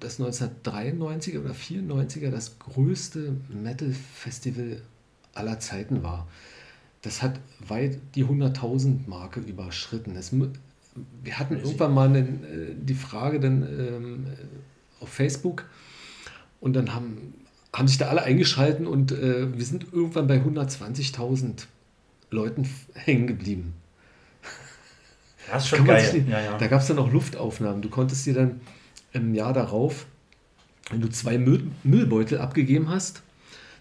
das 1993er oder 94er das größte Metal-Festival aller Zeiten war. Das hat weit die 100.000 Marke überschritten. Mu- wir hatten irgendwann mal einen, äh, die Frage dann ähm, auf Facebook und dann haben, haben sich da alle eingeschalten und äh, wir sind irgendwann bei 120.000 Leuten hängen geblieben. Das ist schon geil. nicht- Ja, ja. Da gab es dann auch Luftaufnahmen. Du konntest dir dann im Jahr darauf, wenn du zwei Müll, Müllbeutel abgegeben hast,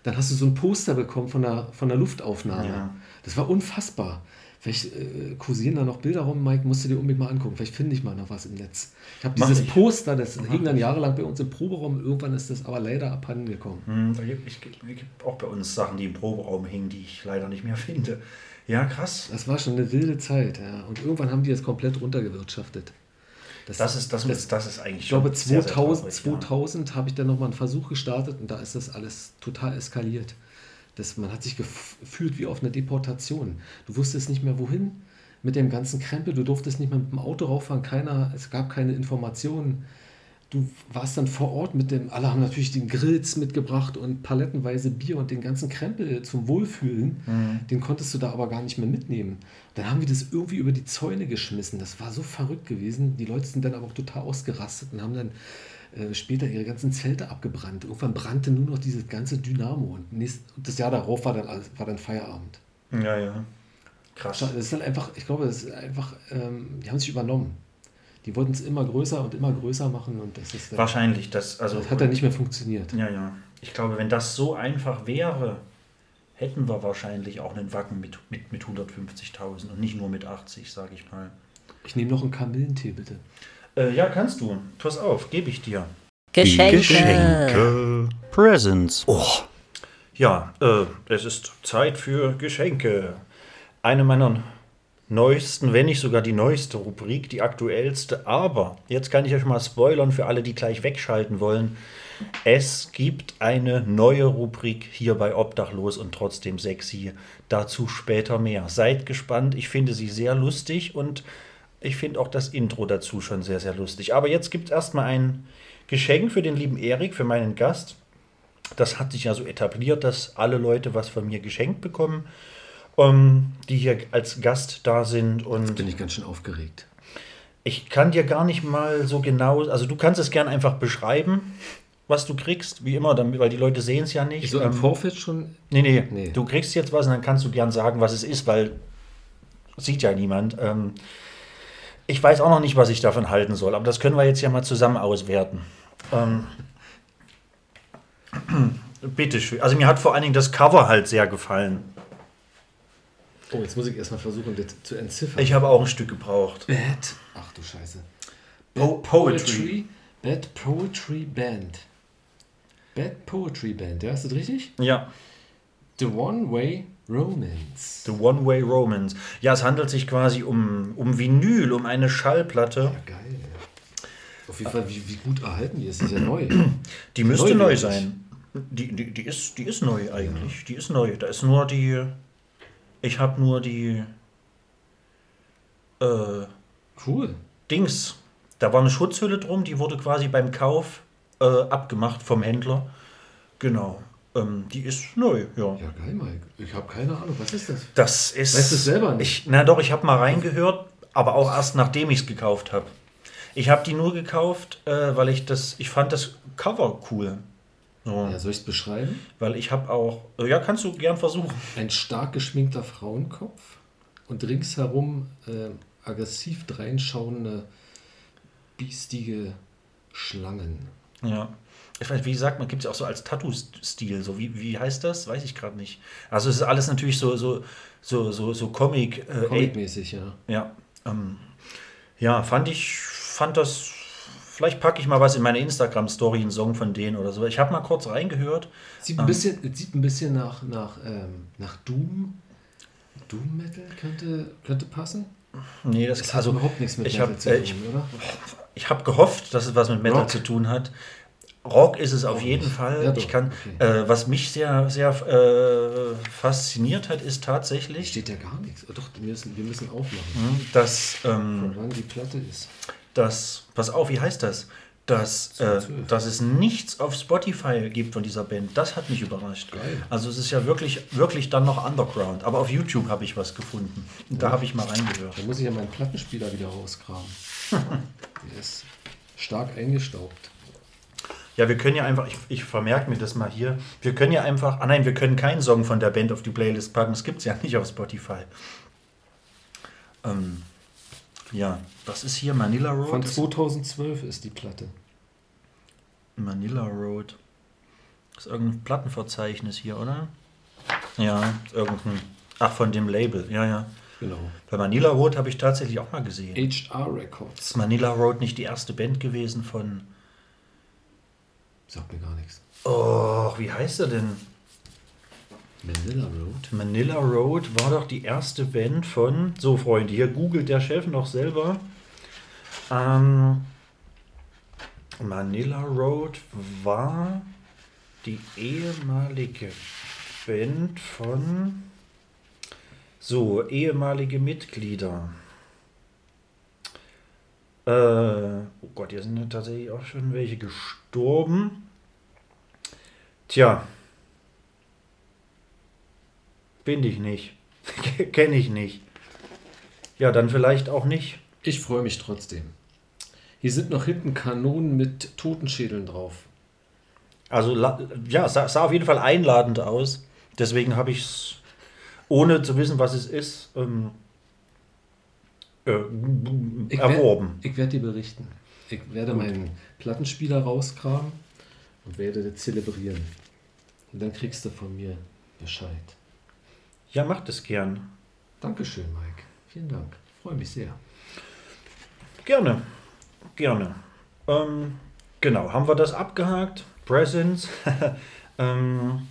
dann hast du so ein Poster bekommen von der, von der Luftaufnahme. Ja. Das war unfassbar. Vielleicht äh, kursieren da noch Bilder rum, Mike, musst du dir unbedingt mal angucken. Vielleicht finde ich mal noch was im Netz. Ich habe Mach dieses ich. Poster, das hing dann jahrelang bei uns im Proberaum. Irgendwann ist das aber leider abhanden gekommen. Hm, Ich, es gibt auch bei uns Sachen, die im Proberaum hingen, die ich leider nicht mehr finde. Ja, krass. Das war schon eine wilde Zeit. Ja. Und irgendwann haben die das komplett runtergewirtschaftet. Das ist, das, das, das ist eigentlich Ich glaube, schon sehr, sehr 2000, traurig, ja. 2000 habe ich dann nochmal einen Versuch gestartet und da ist das alles total eskaliert. Das, man hat sich gefühlt wie auf einer Deportation. Du wusstest nicht mehr wohin mit dem ganzen Krempel. Du durftest nicht mehr mit dem Auto rauffahren. Keiner, es gab keine Informationen. Du warst dann vor Ort mit dem, alle haben natürlich den Grills mitgebracht und palettenweise Bier und den ganzen Krempel zum Wohlfühlen. Mhm. Den konntest du da aber gar nicht mehr mitnehmen. Dann haben wir das irgendwie über die Zäune geschmissen. Das war so verrückt gewesen. Die Leute sind dann aber auch total ausgerastet und haben dann äh, später ihre ganzen Zelte abgebrannt. Irgendwann brannte nur noch dieses ganze Dynamo und nächst, das Jahr darauf war dann, war dann Feierabend. Ja, ja. Krass. Das ist dann einfach, ich glaube, das ist einfach, ähm, die haben sich übernommen. Die wollten es immer größer und immer größer machen und das ist dann, Wahrscheinlich, das, also, das hat dann nicht mehr funktioniert. ja, ja. Ich glaube, wenn das so einfach wäre, hätten wir wahrscheinlich auch einen Wacken mit, mit, mit 150.000 und nicht nur mit 80, sage ich mal. Ich nehme noch einen Kamillentee, bitte. Äh, ja, kannst du. Pass auf, gebe ich dir. Geschenke. Presents. Oh. Ja, äh, es ist Zeit für Geschenke. Eine meiner neuesten, wenn nicht sogar die neueste Rubrik, die aktuellste. Aber jetzt kann ich euch mal spoilern für alle, die gleich wegschalten wollen. Es gibt eine neue Rubrik hier bei Obdachlos und trotzdem sexy. Dazu später mehr. Seid gespannt. Ich finde sie sehr lustig und ich finde auch das Intro dazu schon sehr, sehr lustig. Aber jetzt gibt es erstmal ein Geschenk für den lieben Erik, für meinen Gast. Das hat sich ja so etabliert, dass alle Leute was von mir geschenkt bekommen, ähm, die hier als Gast da sind. Und Bin ich ganz schön aufgeregt. ich kann dir gar nicht mal so genau, also du kannst es gern einfach beschreiben, was du kriegst, wie immer, weil die Leute sehen es ja nicht. So im Ähm, Vorfeld schon, nee, nee, Nee. du kriegst jetzt was und dann kannst du gern sagen, was es ist, weil sieht ja niemand. Ähm, ich weiß auch noch nicht, was ich davon halten soll, aber das können wir jetzt ja mal zusammen auswerten. Ähm, Bitteschön. Also mir hat vor allen Dingen das Cover halt sehr gefallen. oh, jetzt muss ich erstmal versuchen, das zu entziffern. Ich habe auch ein Stück gebraucht. Bad, ach du Scheiße. Po Poetry. Bad Poetry Band. Bad Poetry Band, ja, ist das richtig? Ja, The One Way Romance. The One-Way Romance. Ja, es handelt sich quasi um, um Vinyl, um eine Schallplatte. Ja, geil. Auf jeden Fall, wie, wie gut erhalten die ist. Ist ja neu. Die müsste Neu neu sein. Die, die, die, ist, die ist neu eigentlich. Die ist neu. Da ist nur die. Ich habe nur die. Äh, Cool. Dings. Da war eine Schutzhülle drum, die wurde quasi beim Kauf äh, abgemacht vom Händler. Genau. Ähm, die ist neu, ja. Ja, geil, Mike. Ich habe keine Ahnung, was ist das? Das ist. Weißt du es selber nicht? Ich, na doch, ich habe mal reingehört, aber auch erst nachdem ich es gekauft habe. Ich habe die nur gekauft, äh, weil ich das. Ich fand das Cover cool. So. Ja, soll ich es beschreiben? Weil ich habe auch. äh, Ja, kannst du gern versuchen. Ein stark geschminkter Frauenkopf und ringsherum äh, aggressiv dreinschauende, biestige Schlangen. Ja. Ich weiß, wie sagt man, gibt es auch so als Tattoo-Stil. So, wie, wie heißt das? Weiß ich gerade nicht. Also es ist alles natürlich so, so, so, so, so Comic. Äh, Comicmäßig, ja. Ja, ähm, ja, fand ich, fand das, vielleicht packe ich mal was in meine Instagram-Story, einen Song von denen oder so. Ich habe mal kurz reingehört. Sieht ein bisschen, es sieht ein bisschen nach, nach, ähm, nach Doom Doom Metal könnte, könnte passen. Nee, das, Das hat also überhaupt nichts mit ich Metal hab, zu äh, tun, ich, oder? Ich habe gehofft, dass es was mit Metal Rock? zu tun hat. Rock ist es auf Auch jeden nicht. Fall. Ja, ich kann, okay. äh, was mich sehr, sehr äh, fasziniert hat, ist tatsächlich, steht ja gar nichts. Oh, doch, wir müssen, wir müssen aufmachen. hm, dass, ähm, Von wann die Platte ist. dass, pass auf, wie heißt das? Dass, äh, 12. dass es nichts auf Spotify gibt von dieser Band. Das hat mich überrascht. Geil. Also es ist ja wirklich, wirklich dann noch Underground. Aber auf YouTube habe ich was gefunden. Da habe ich mal reingehört. Da muss ich ja meinen Plattenspieler wieder rauskramen. Der ist stark eingestaubt. Ja, wir können ja einfach, ich, ich vermerke mir das mal hier, wir können ja einfach, ah nein, wir können keinen Song von der Band auf die Playlist packen, das gibt es ja nicht auf Spotify. Ähm, ja, das ist hier Manila Road. Von Das- 2012 ist die Platte. Manila Road. Das ist irgendein Plattenverzeichnis hier, oder? Ja, irgendein, ach, von dem Label, ja, ja. Genau. Bei Manila Road habe ich tatsächlich auch mal gesehen. HR Records. Ist Manila Road nicht die erste Band gewesen von, Sagt mir gar nichts. oh, wie heißt er denn? Manila Road. Manila Road war doch die erste Band von. So, Freunde, hier googelt der Chef noch selber. Ähm, Manila Road war die ehemalige Band von. So, ehemalige Mitglieder. Äh, oh Gott, hier sind ja tatsächlich auch schon welche gestorben. Tja, bin ich nicht. Kenne ich nicht. Ja, dann vielleicht auch nicht. Ich freue mich trotzdem. Hier sind noch hinten Kanonen mit Totenschädeln drauf. Also ja, sah, sah auf jeden Fall einladend aus. Deswegen habe ich es, ohne zu wissen, was es ist, ähm, äh, Ich erworben. werd- Ich werde dir berichten. Ich werde meinen Plattenspieler rauskramen und werde das zelebrieren. Und dann kriegst du von mir Bescheid. Ja, macht es gern. Dankeschön, Mike. Vielen Dank. Freue mich sehr. Gerne. Gerne. Ähm, genau, haben wir das abgehakt? Presents. ähm,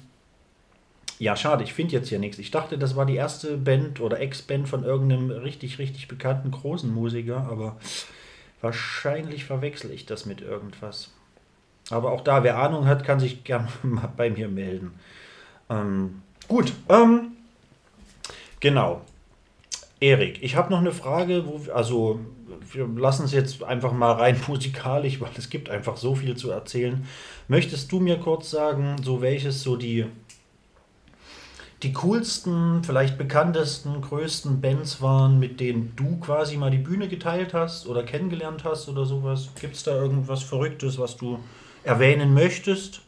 ja, schade, ich finde jetzt hier nichts. Ich dachte, das war die erste Band oder Ex-Band von irgendeinem richtig, richtig bekannten großen Musiker, aber wahrscheinlich verwechsel ich das mit irgendwas. Aber auch da, wer Ahnung hat, kann sich gerne mal bei mir melden. Ähm, gut, ähm, genau. Erik, ich habe noch eine Frage, wo also wir lassen es jetzt einfach mal rein musikalisch, weil es gibt einfach so viel zu erzählen. Möchtest du mir kurz sagen, so welches so die die coolsten, vielleicht bekanntesten, größten Bands waren, mit denen du quasi mal die Bühne geteilt hast oder kennengelernt hast oder sowas? Gibt es da irgendwas Verrücktes, was du erwähnen möchtest?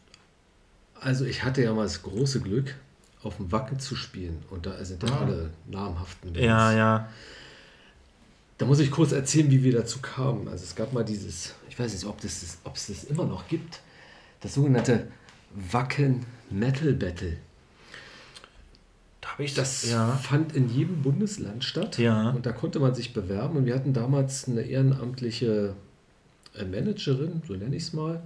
Also ich hatte ja mal das große Glück, auf dem Wacken zu spielen. Und da sind ja Ah. alle namhaften Bands. ja. Da muss ich kurz erzählen, wie wir dazu kamen. Also es gab mal dieses, ich weiß nicht, ob, das, ob es das immer noch gibt, das sogenannte Wacken Metal Battle. Da habe ich Das ja. fand in jedem Bundesland statt. Ja. Und da konnte man sich bewerben. Und wir hatten damals eine ehrenamtliche äh, Managerin, so nenne ich es mal,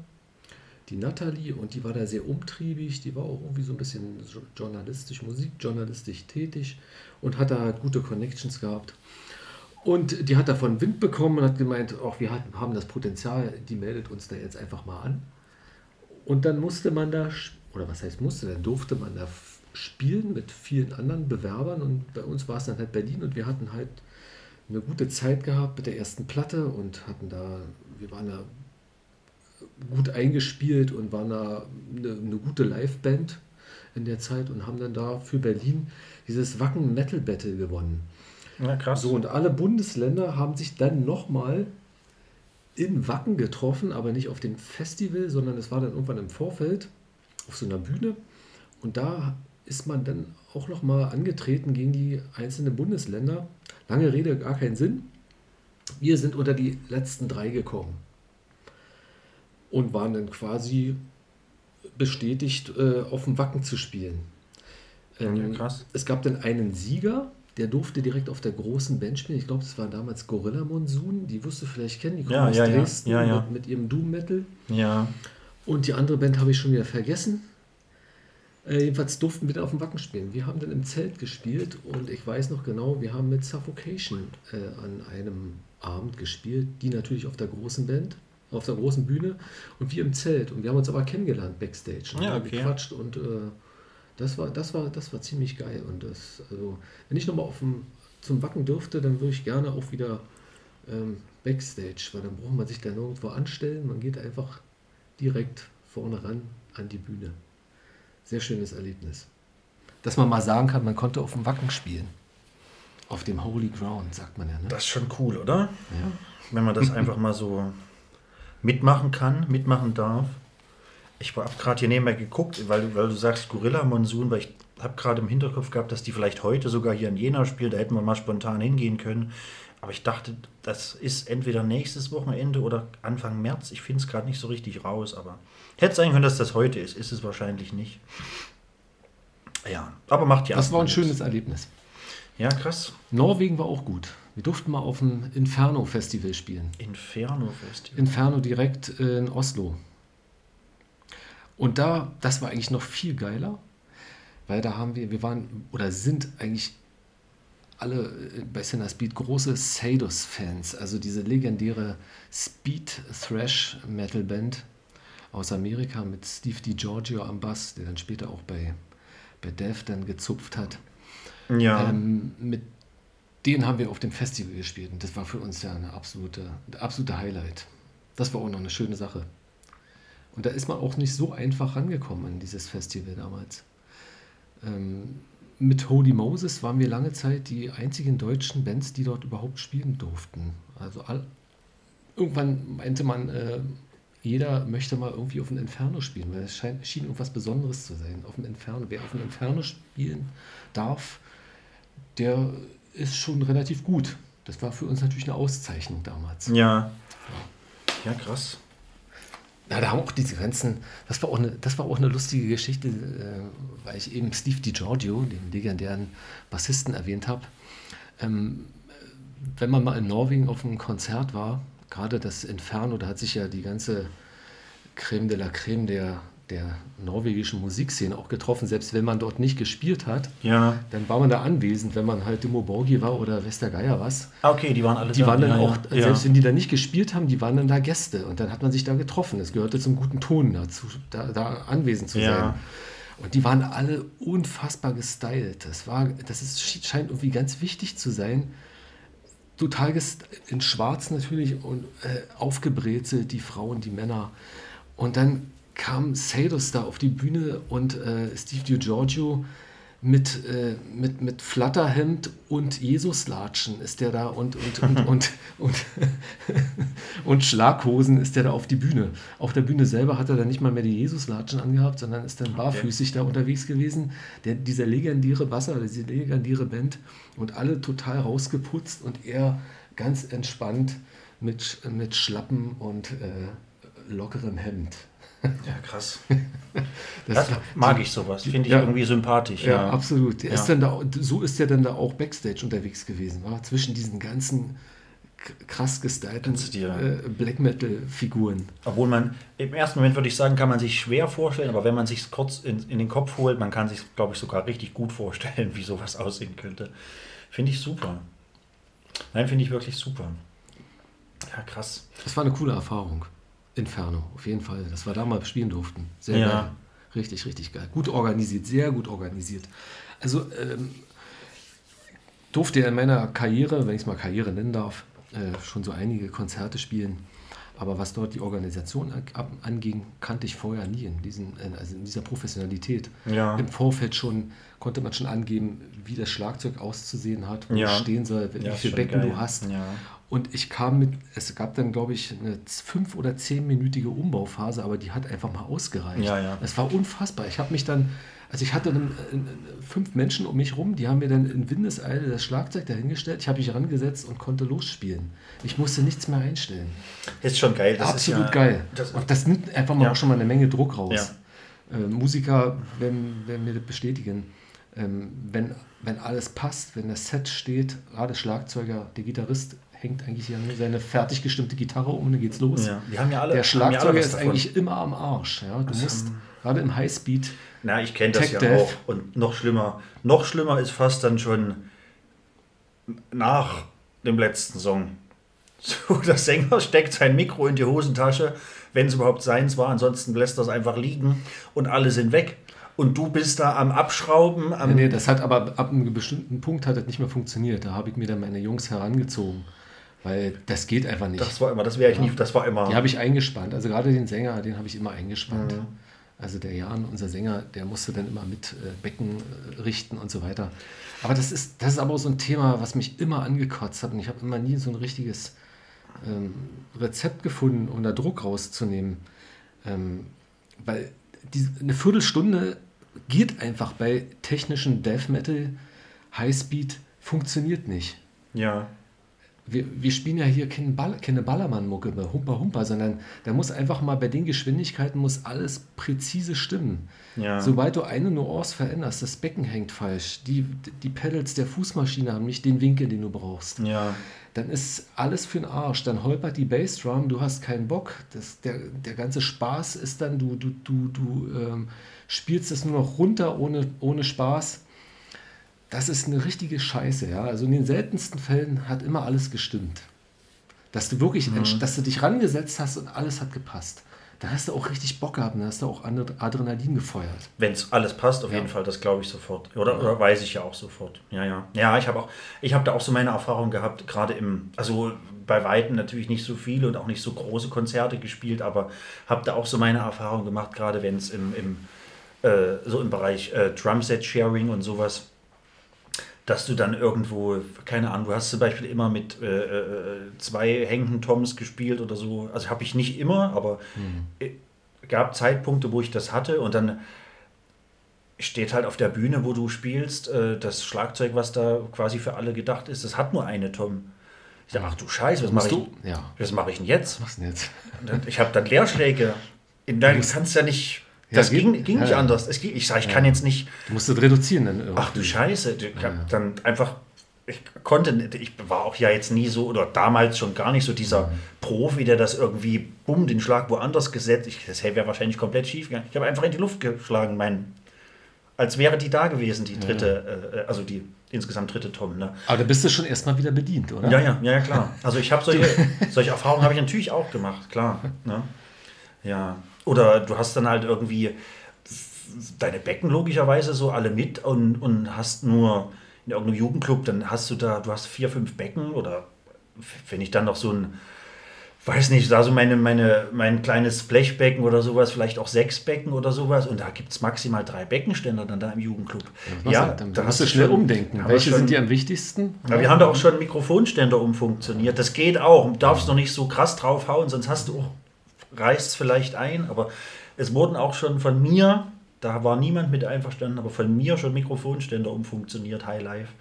die Nathalie. Und die war da sehr umtriebig. Die war auch irgendwie so ein bisschen jo- journalistisch, musikjournalistisch tätig und hat da gute Connections gehabt. Und die hat davon Wind bekommen und hat gemeint, auch wir haben das Potenzial, die meldet uns da jetzt einfach mal an. Und dann musste man da, oder was heißt musste, dann durfte man da spielen mit vielen anderen Bewerbern und bei uns war es dann halt Berlin und wir hatten halt eine gute Zeit gehabt mit der ersten Platte und hatten da, wir waren da gut eingespielt und waren da eine, eine gute Liveband in der Zeit und haben dann da für Berlin dieses Wacken Metal Battle gewonnen. ja, krass. So, und alle Bundesländer haben sich dann nochmal in Wacken getroffen, aber nicht auf dem Festival, sondern es war dann irgendwann im Vorfeld auf so einer Bühne. Und da ist man dann auch nochmal angetreten gegen die einzelnen Bundesländer. Lange Rede, gar keinen Sinn. Wir sind unter die letzten drei gekommen und waren dann quasi bestätigt, äh, auf dem Wacken zu spielen. Ähm, Ja. Es gab dann einen Sieger, der durfte direkt auf der großen Band spielen. Ich glaube, das war damals Gorilla Monsoon. Die wirst du vielleicht kennen. Die kommen Ja, aus ja, ja. Dresden. Mit, mit ihrem Doom Metal. Ja. Und die andere Band habe ich schon wieder vergessen. Äh, jedenfalls durften wir da auf dem Wacken spielen. Wir haben dann im Zelt gespielt und ich weiß noch genau, wir haben mit Suffocation äh, an einem Abend gespielt, die natürlich auf der großen Band, auf der großen Bühne und wir im Zelt. Und wir haben uns aber kennengelernt backstage und Ja, haben okay. gequatscht und äh, das war, das war, das war ziemlich geil. Und das, also, wenn ich nochmal auf dem, zum Wacken dürfte, dann würde ich gerne auch wieder ähm, backstage, weil dann braucht man sich da nirgendwo anstellen. Man geht einfach direkt vorne ran an die Bühne. Sehr schönes Erlebnis. Dass man mal sagen kann, man konnte auf dem Wacken spielen. Auf dem Holy Ground, sagt man ja. Ne? Das ist schon cool, oder? ja. Wenn man das einfach mal so mitmachen kann, mitmachen darf. Ich habe gerade hier nebenbei geguckt, weil, weil du sagst Gorilla Monsoon, weil ich habe gerade im Hinterkopf gehabt, dass die vielleicht heute sogar hier in Jena spielen, da hätten wir mal spontan hingehen können. Aber ich dachte, das ist entweder nächstes Wochenende oder Anfang März. Ich finde es gerade nicht so richtig raus, aber hätte sein können, dass das heute ist. Ist es wahrscheinlich nicht. Ja, aber macht ja. Das war ein erstmal schönes Erlebnis. nichts. Ja, krass. Norwegen war auch gut. Wir durften mal auf dem Inferno Festival spielen. Inferno Festival. Inferno direkt in Oslo. Und da, das war eigentlich noch viel geiler, weil da haben wir, wir waren oder sind eigentlich alle äh, bei Sinner Speed große Sadus-Fans, also diese legendäre Speed-Thrash-Metal-Band aus Amerika mit Steve DiGiorgio am Bass, der dann später auch bei, bei Death dann gezupft hat. Ja. Ähm, mit denen haben wir auf dem Festival gespielt und das war für uns ja eine absolute, ein absolute Highlight. Das war auch noch eine schöne Sache. Und da ist man auch nicht so einfach rangekommen an dieses Festival damals. Ähm, mit Holy Moses waren wir lange Zeit die einzigen deutschen Bands, die dort überhaupt spielen durften. Also all, irgendwann meinte man, äh, jeder möchte mal irgendwie auf dem Inferno spielen, weil es scheint, schien irgendwas Besonderes zu sein. Auf dem Inferno. Wer auf dem Inferno spielen darf, der ist schon relativ gut. Das war für uns natürlich eine Auszeichnung damals. Ja. Ja, krass. Ja, da haben auch diese ganzen, das war auch eine, das war auch eine lustige Geschichte, äh, weil ich eben Steve DiGiorgio, den legendären Bassisten, erwähnt habe. Ähm, wenn man mal in Norwegen auf einem Konzert war, gerade das Inferno, da hat sich ja die ganze Creme de la Creme der, der norwegischen Musikszene auch getroffen, selbst wenn man dort nicht gespielt hat. Ja. Dann war man da anwesend, wenn man halt Dimo Borgi war oder Westergeier was. Ah, okay, die waren alle Die da. waren dann ja, auch, ja. selbst wenn die da nicht gespielt haben, die waren dann da Gäste und dann hat man sich da getroffen. Es gehörte zum guten Ton dazu, da, da anwesend zu Ja. sein. Und die waren alle unfassbar gestylt. Das, war, das ist, scheint irgendwie ganz wichtig zu sein. Total in Schwarz natürlich und äh, aufgebrezelt, die Frauen, die Männer. Und dann kam Sadus da auf die Bühne und äh, Steve DiGiorgio mit, äh, mit, mit Flatterhemd und Jesuslatschen ist der da und, und, und, und, und, und Schlaghosen ist der da auf die Bühne. Auf der Bühne selber hat er dann nicht mal mehr die Jesuslatschen angehabt, sondern ist dann barfüßig da unterwegs gewesen. Der, dieser legendäre Basser, diese legendäre Band und alle total rausgeputzt und er ganz entspannt mit, mit Schlappen und äh, lockerem Hemd. Ja, krass. Das Das mag ich sowas. Finde ich Ja. irgendwie sympathisch. Ja, absolut. Ja. Ist dann da, so ist er dann da auch Backstage unterwegs gewesen, war zwischen diesen ganzen krass gestylten äh, Black Metal-Figuren. Obwohl man, im ersten Moment würde ich sagen, kann man sich schwer vorstellen, aber wenn man sich kurz in, in den Kopf holt, man kann sich, glaube ich, sogar richtig gut vorstellen, wie sowas aussehen könnte. Finde ich super. Nein, finde ich wirklich super. Ja, krass. Das war eine coole Erfahrung. Inferno, auf jeden Fall. Das wir da mal spielen durften. Sehr Ja. geil. Richtig, richtig geil. Gut organisiert, sehr gut organisiert. Also ähm, durfte ja in meiner Karriere, wenn ich es mal Karriere nennen darf, äh, schon so einige Konzerte spielen. Aber was dort die Organisation anging, kannte ich vorher nie in, diesen, in, also in dieser Professionalität. Ja. Im Vorfeld schon konnte man schon angeben, wie das Schlagzeug auszusehen hat, wo Ja. es stehen soll, wie Ja, viel Becken geil. du hast. Und ich kam mit, es gab dann, glaube ich, eine fünf- oder zehnminütige Umbauphase, aber die hat einfach mal ausgereicht. Ja, ja. Es war unfassbar. Ich habe mich dann, also ich hatte dann, äh, äh, fünf Menschen um mich rum, die haben mir dann in Windeseile das Schlagzeug dahingestellt. Ich habe mich rangesetzt und konnte losspielen. Ich musste nichts mehr einstellen. Ist schon geil. Das Absolut ist ja, geil. Das, und das nimmt einfach mal auch schon mal eine Menge Druck raus. Äh, Musiker werden, werden mir das bestätigen. Ähm, wenn, wenn alles passt, wenn das Set steht, gerade Schlagzeuger, der Gitarrist hängt eigentlich seine fertig gestimmte Gitarre um und dann geht's los. ja. Die haben ja alle, Der Schlagzeuger ist davon. eigentlich immer am Arsch. Ja? Du musst Gerade im Highspeed. Na, ich kenne das ja Death. auch. Und noch schlimmer, noch schlimmer ist fast dann schon nach dem letzten Song. So, der Sänger steckt sein Mikro in die Hosentasche, wenn es überhaupt seins war. Ansonsten lässt es einfach liegen und alle sind weg. Und du bist da am Abschrauben, am. Nee, nee, das hat aber ab einem bestimmten Punkt hat das nicht mehr funktioniert. Da habe ich mir dann meine Jungs herangezogen. Weil das geht einfach nicht. Das war immer, das wäre ich nicht, das war immer. Die habe ich eingespannt. Also gerade den Sänger, den habe ich immer eingespannt. Mhm. Also der Jan, unser Sänger, der musste dann immer mit äh, Becken äh, richten und so weiter. Aber das ist, das ist aber auch so ein Thema, was mich immer angekotzt hat. Und ich habe immer nie so ein richtiges ähm, Rezept gefunden, um da Druck rauszunehmen. Ähm, weil die, eine Viertelstunde geht einfach bei technischen Death Metal, Highspeed, funktioniert nicht ja. Wir, wir spielen ja hier keine, Ball, keine Ballermann-Mucke, mehr, Humper Humper, sondern da muss einfach mal bei den Geschwindigkeiten muss alles präzise stimmen. Ja. Sobald du eine Nuance veränderst, das Becken hängt falsch, die, die Pedals der Fußmaschine haben nicht den Winkel, den du brauchst, Ja. dann ist alles für den Arsch. Dann holpert die Bassdrum, du hast keinen Bock. Das, der, der ganze Spaß ist dann, du, du, du, du ähm, spielst es nur noch runter ohne, ohne Spaß. Das ist eine richtige Scheiße, ja. Also in den seltensten Fällen hat immer alles gestimmt. Dass du wirklich, entsch- dass du dich rangesetzt hast und alles hat gepasst. Da hast du auch richtig Bock gehabt, und da hast du auch Adre- Adrenalin gefeuert. Wenn es alles passt, auf jeden Fall, das glaube ich sofort. Oder, oder weiß ich ja auch sofort. Ja, ja. Ja, ich habe auch, ich habe da auch so meine Erfahrung gehabt, gerade im, also bei Weitem natürlich nicht so viele und auch nicht so große Konzerte gespielt, aber habe da auch so meine Erfahrung gemacht, gerade wenn es im, im äh, so im Bereich äh, Drumset-Sharing und sowas, dass du dann irgendwo, keine Ahnung, du hast zum Beispiel immer mit äh, äh, zwei hängenden Toms gespielt oder so. Also habe ich nicht immer, aber äh, gab Zeitpunkte, wo ich das hatte und dann steht halt auf der Bühne, wo du spielst, äh, das Schlagzeug, was da quasi für alle gedacht ist, das hat nur eine Tom. Ich dachte, ach du Scheiße, was mache ich, du? Ja. was mache ich denn jetzt? Was machst du denn jetzt? Ich habe dann Leerschläge. In deinem du kannst ja nicht. Ja, Das geht- ging, ging ja, nicht ja. anders. Es ging, ich sage, ich kann jetzt nicht. Du musst das reduzieren dann irgendwie. Ach du Scheiße. Ich hab dann einfach. Ich konnte, nicht- ich war auch ja jetzt nie so, oder damals schon gar nicht so dieser Profi, der das irgendwie, bumm, den Schlag woanders gesetzt. Ich, das wäre wahrscheinlich komplett schief gegangen. Ich habe einfach in die Luft geschlagen, mein, als wäre die da gewesen, die dritte, äh, also die insgesamt dritte Tom. Ne? Aber da bist du schon erstmal wieder bedient, oder? Ja, ja, ja, ja, klar. Also ich habe solche, solche Erfahrungen habe ich natürlich auch gemacht, klar. Ne? Ja. Oder du hast dann halt irgendwie deine Becken logischerweise so alle mit und, und hast nur in irgendeinem Jugendclub, dann hast du da, du hast vier, fünf Becken oder wenn ich dann noch so ein, weiß nicht, da so meine, meine, mein kleines Blechbecken oder sowas, vielleicht auch sechs Becken oder sowas und da gibt es maximal drei Beckenständer dann da im Jugendclub. Ja, dann, da dann hast musst du schnell schon- umdenken. Welche schon- sind die am wichtigsten? ja, wir haben da auch schon Mikrofonständer umfunktioniert. Das geht auch. Du darfst noch nicht so krass draufhauen, sonst hast du auch, reißt es vielleicht ein. Aber es wurden auch schon von mir, da war niemand mit einverstanden, aber von mir schon Mikrofonständer umfunktioniert, High Life.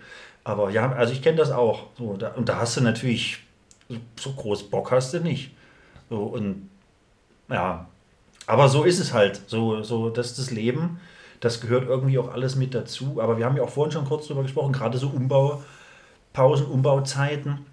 Aber ja, also ich kenne das auch. So, da, und da hast du natürlich, so- groß Bock hast du nicht. So, und ja, aber so ist es halt. So, so, das ist das Leben. Das gehört irgendwie auch alles mit dazu. Aber wir haben ja auch vorhin schon kurz drüber gesprochen, gerade so Umbaupausen, Umbauzeiten.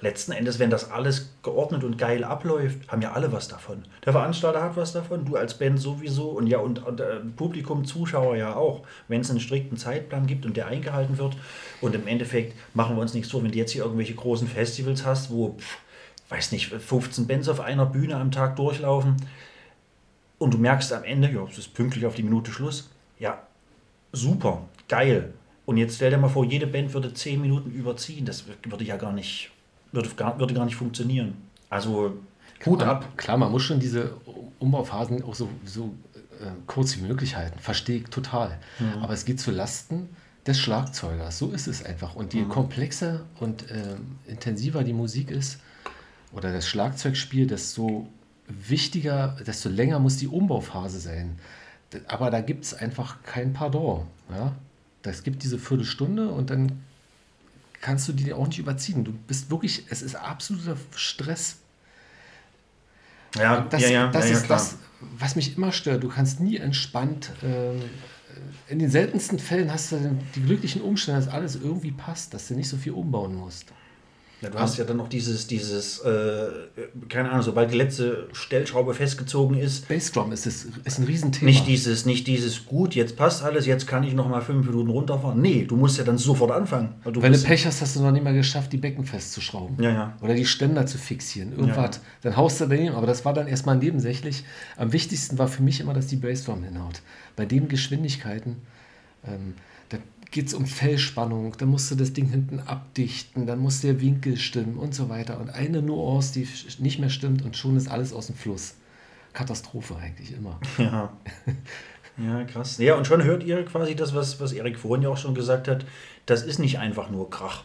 Letzten Endes, wenn das alles geordnet und geil abläuft, haben ja alle was davon. Der Veranstalter hat was davon, du als Band sowieso und ja, und, und äh, Publikum, Zuschauer ja auch. Wenn es einen strikten Zeitplan gibt und der eingehalten wird. Und im Endeffekt machen wir uns nicht so, wenn du jetzt hier irgendwelche großen Festivals hast, wo, pff, weiß nicht, 15 Bands auf einer Bühne am Tag durchlaufen und du merkst am Ende, ja, es ist pünktlich auf die Minute Schluss. Ja, super, geil. Und jetzt stell dir mal vor, jede Band würde 10 Minuten überziehen. Das würde ja gar nicht, würde gar, würde gar nicht funktionieren. Also Hut ab. Klar, man muss schon diese Umbauphasen auch so, so äh, kurz wie möglich halten. Verstehe ich total. Mhm. Aber es geht zu Lasten des Schlagzeugers. So ist es einfach. Und Mhm. je komplexer und ähm, intensiver die Musik ist oder das Schlagzeugspiel, desto wichtiger, desto länger muss die Umbauphase sein. Aber da gibt es einfach kein Pardon. Ja? Es gibt diese Viertelstunde und dann kannst du die auch nicht überziehen. Du bist wirklich, es ist absoluter Stress. Ja, Das, ja, ja, das ja, ist klar. das, was mich immer stört. Du kannst nie entspannt. Ähm, in den seltensten Fällen hast du die glücklichen Umstände, dass alles irgendwie passt, dass du nicht so viel umbauen musst. Ja, du hast ja dann noch dieses, dieses, äh, keine Ahnung, sobald die letzte Stellschraube festgezogen ist, Bassdrum ist, das, ist ein Riesenthema. nicht dieses, nicht dieses, gut, jetzt passt alles, jetzt kann ich noch mal fünf Minuten runterfahren. Nee, du musst ja dann sofort anfangen. Weil du Wenn du Pech hast, hast du noch nicht mal geschafft, die Becken festzuschrauben. Ja, ja. Oder die Ständer zu fixieren. Irgendwas. Ja. Dann haust du daneben. Aber das war dann erstmal nebensächlich. Am wichtigsten war für mich immer, dass die Bassdrum hinhaut. Bei den Geschwindigkeiten, ähm, geht es um Fellspannung. Da musst du das Ding hinten abdichten. Dann muss der Winkel stimmen und so weiter. Und eine Nuance, die nicht mehr stimmt und schon ist alles aus dem Fluss. Katastrophe eigentlich immer. Ja. Ja, krass. Ja, und schon hört ihr quasi das, was, was Erik vorhin ja auch schon gesagt hat. Das ist nicht einfach nur Krach.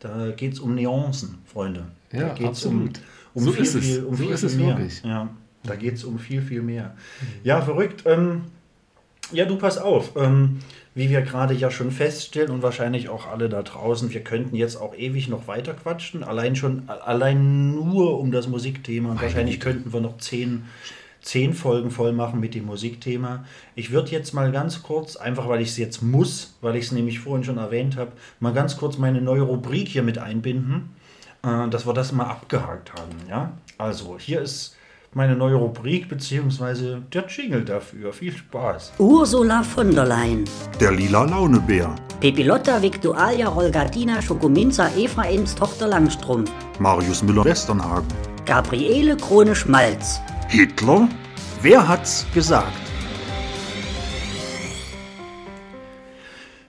Da geht es um Nuancen, Freunde. Da Ja, geht's um, absolut. um So viel, ist es. viel, um So viel, ist viel es mehr. wirklich. Ja, da geht es um viel, viel mehr. Ja, verrückt. Ähm, ja, du pass auf. Ähm, wie wir gerade ja schon feststellen und wahrscheinlich auch alle da draußen, wir könnten jetzt auch ewig noch weiter quatschen. Allein schon, allein nur um das Musikthema. Und wahrscheinlich könnten wir noch zehn, zehn Folgen voll machen mit dem Musikthema. Ich würde jetzt mal ganz kurz, einfach weil ich es jetzt muss, weil ich es nämlich vorhin schon erwähnt habe, mal ganz kurz meine neue Rubrik hier mit einbinden, äh, dass wir das mal abgehakt haben. Ja? Also, hier ist meine neue Rubrik, beziehungsweise der Jingle dafür. Viel Spaß. Ursula von der Leyen, Der lila Launebär. Pepilotta Victualia Rolgatina Schokominza Ephraims Tochter Langstrumpf, Marius Müller-Westernhagen. Gabriele Krone Schmalz, Hitler? Wer hat's gesagt?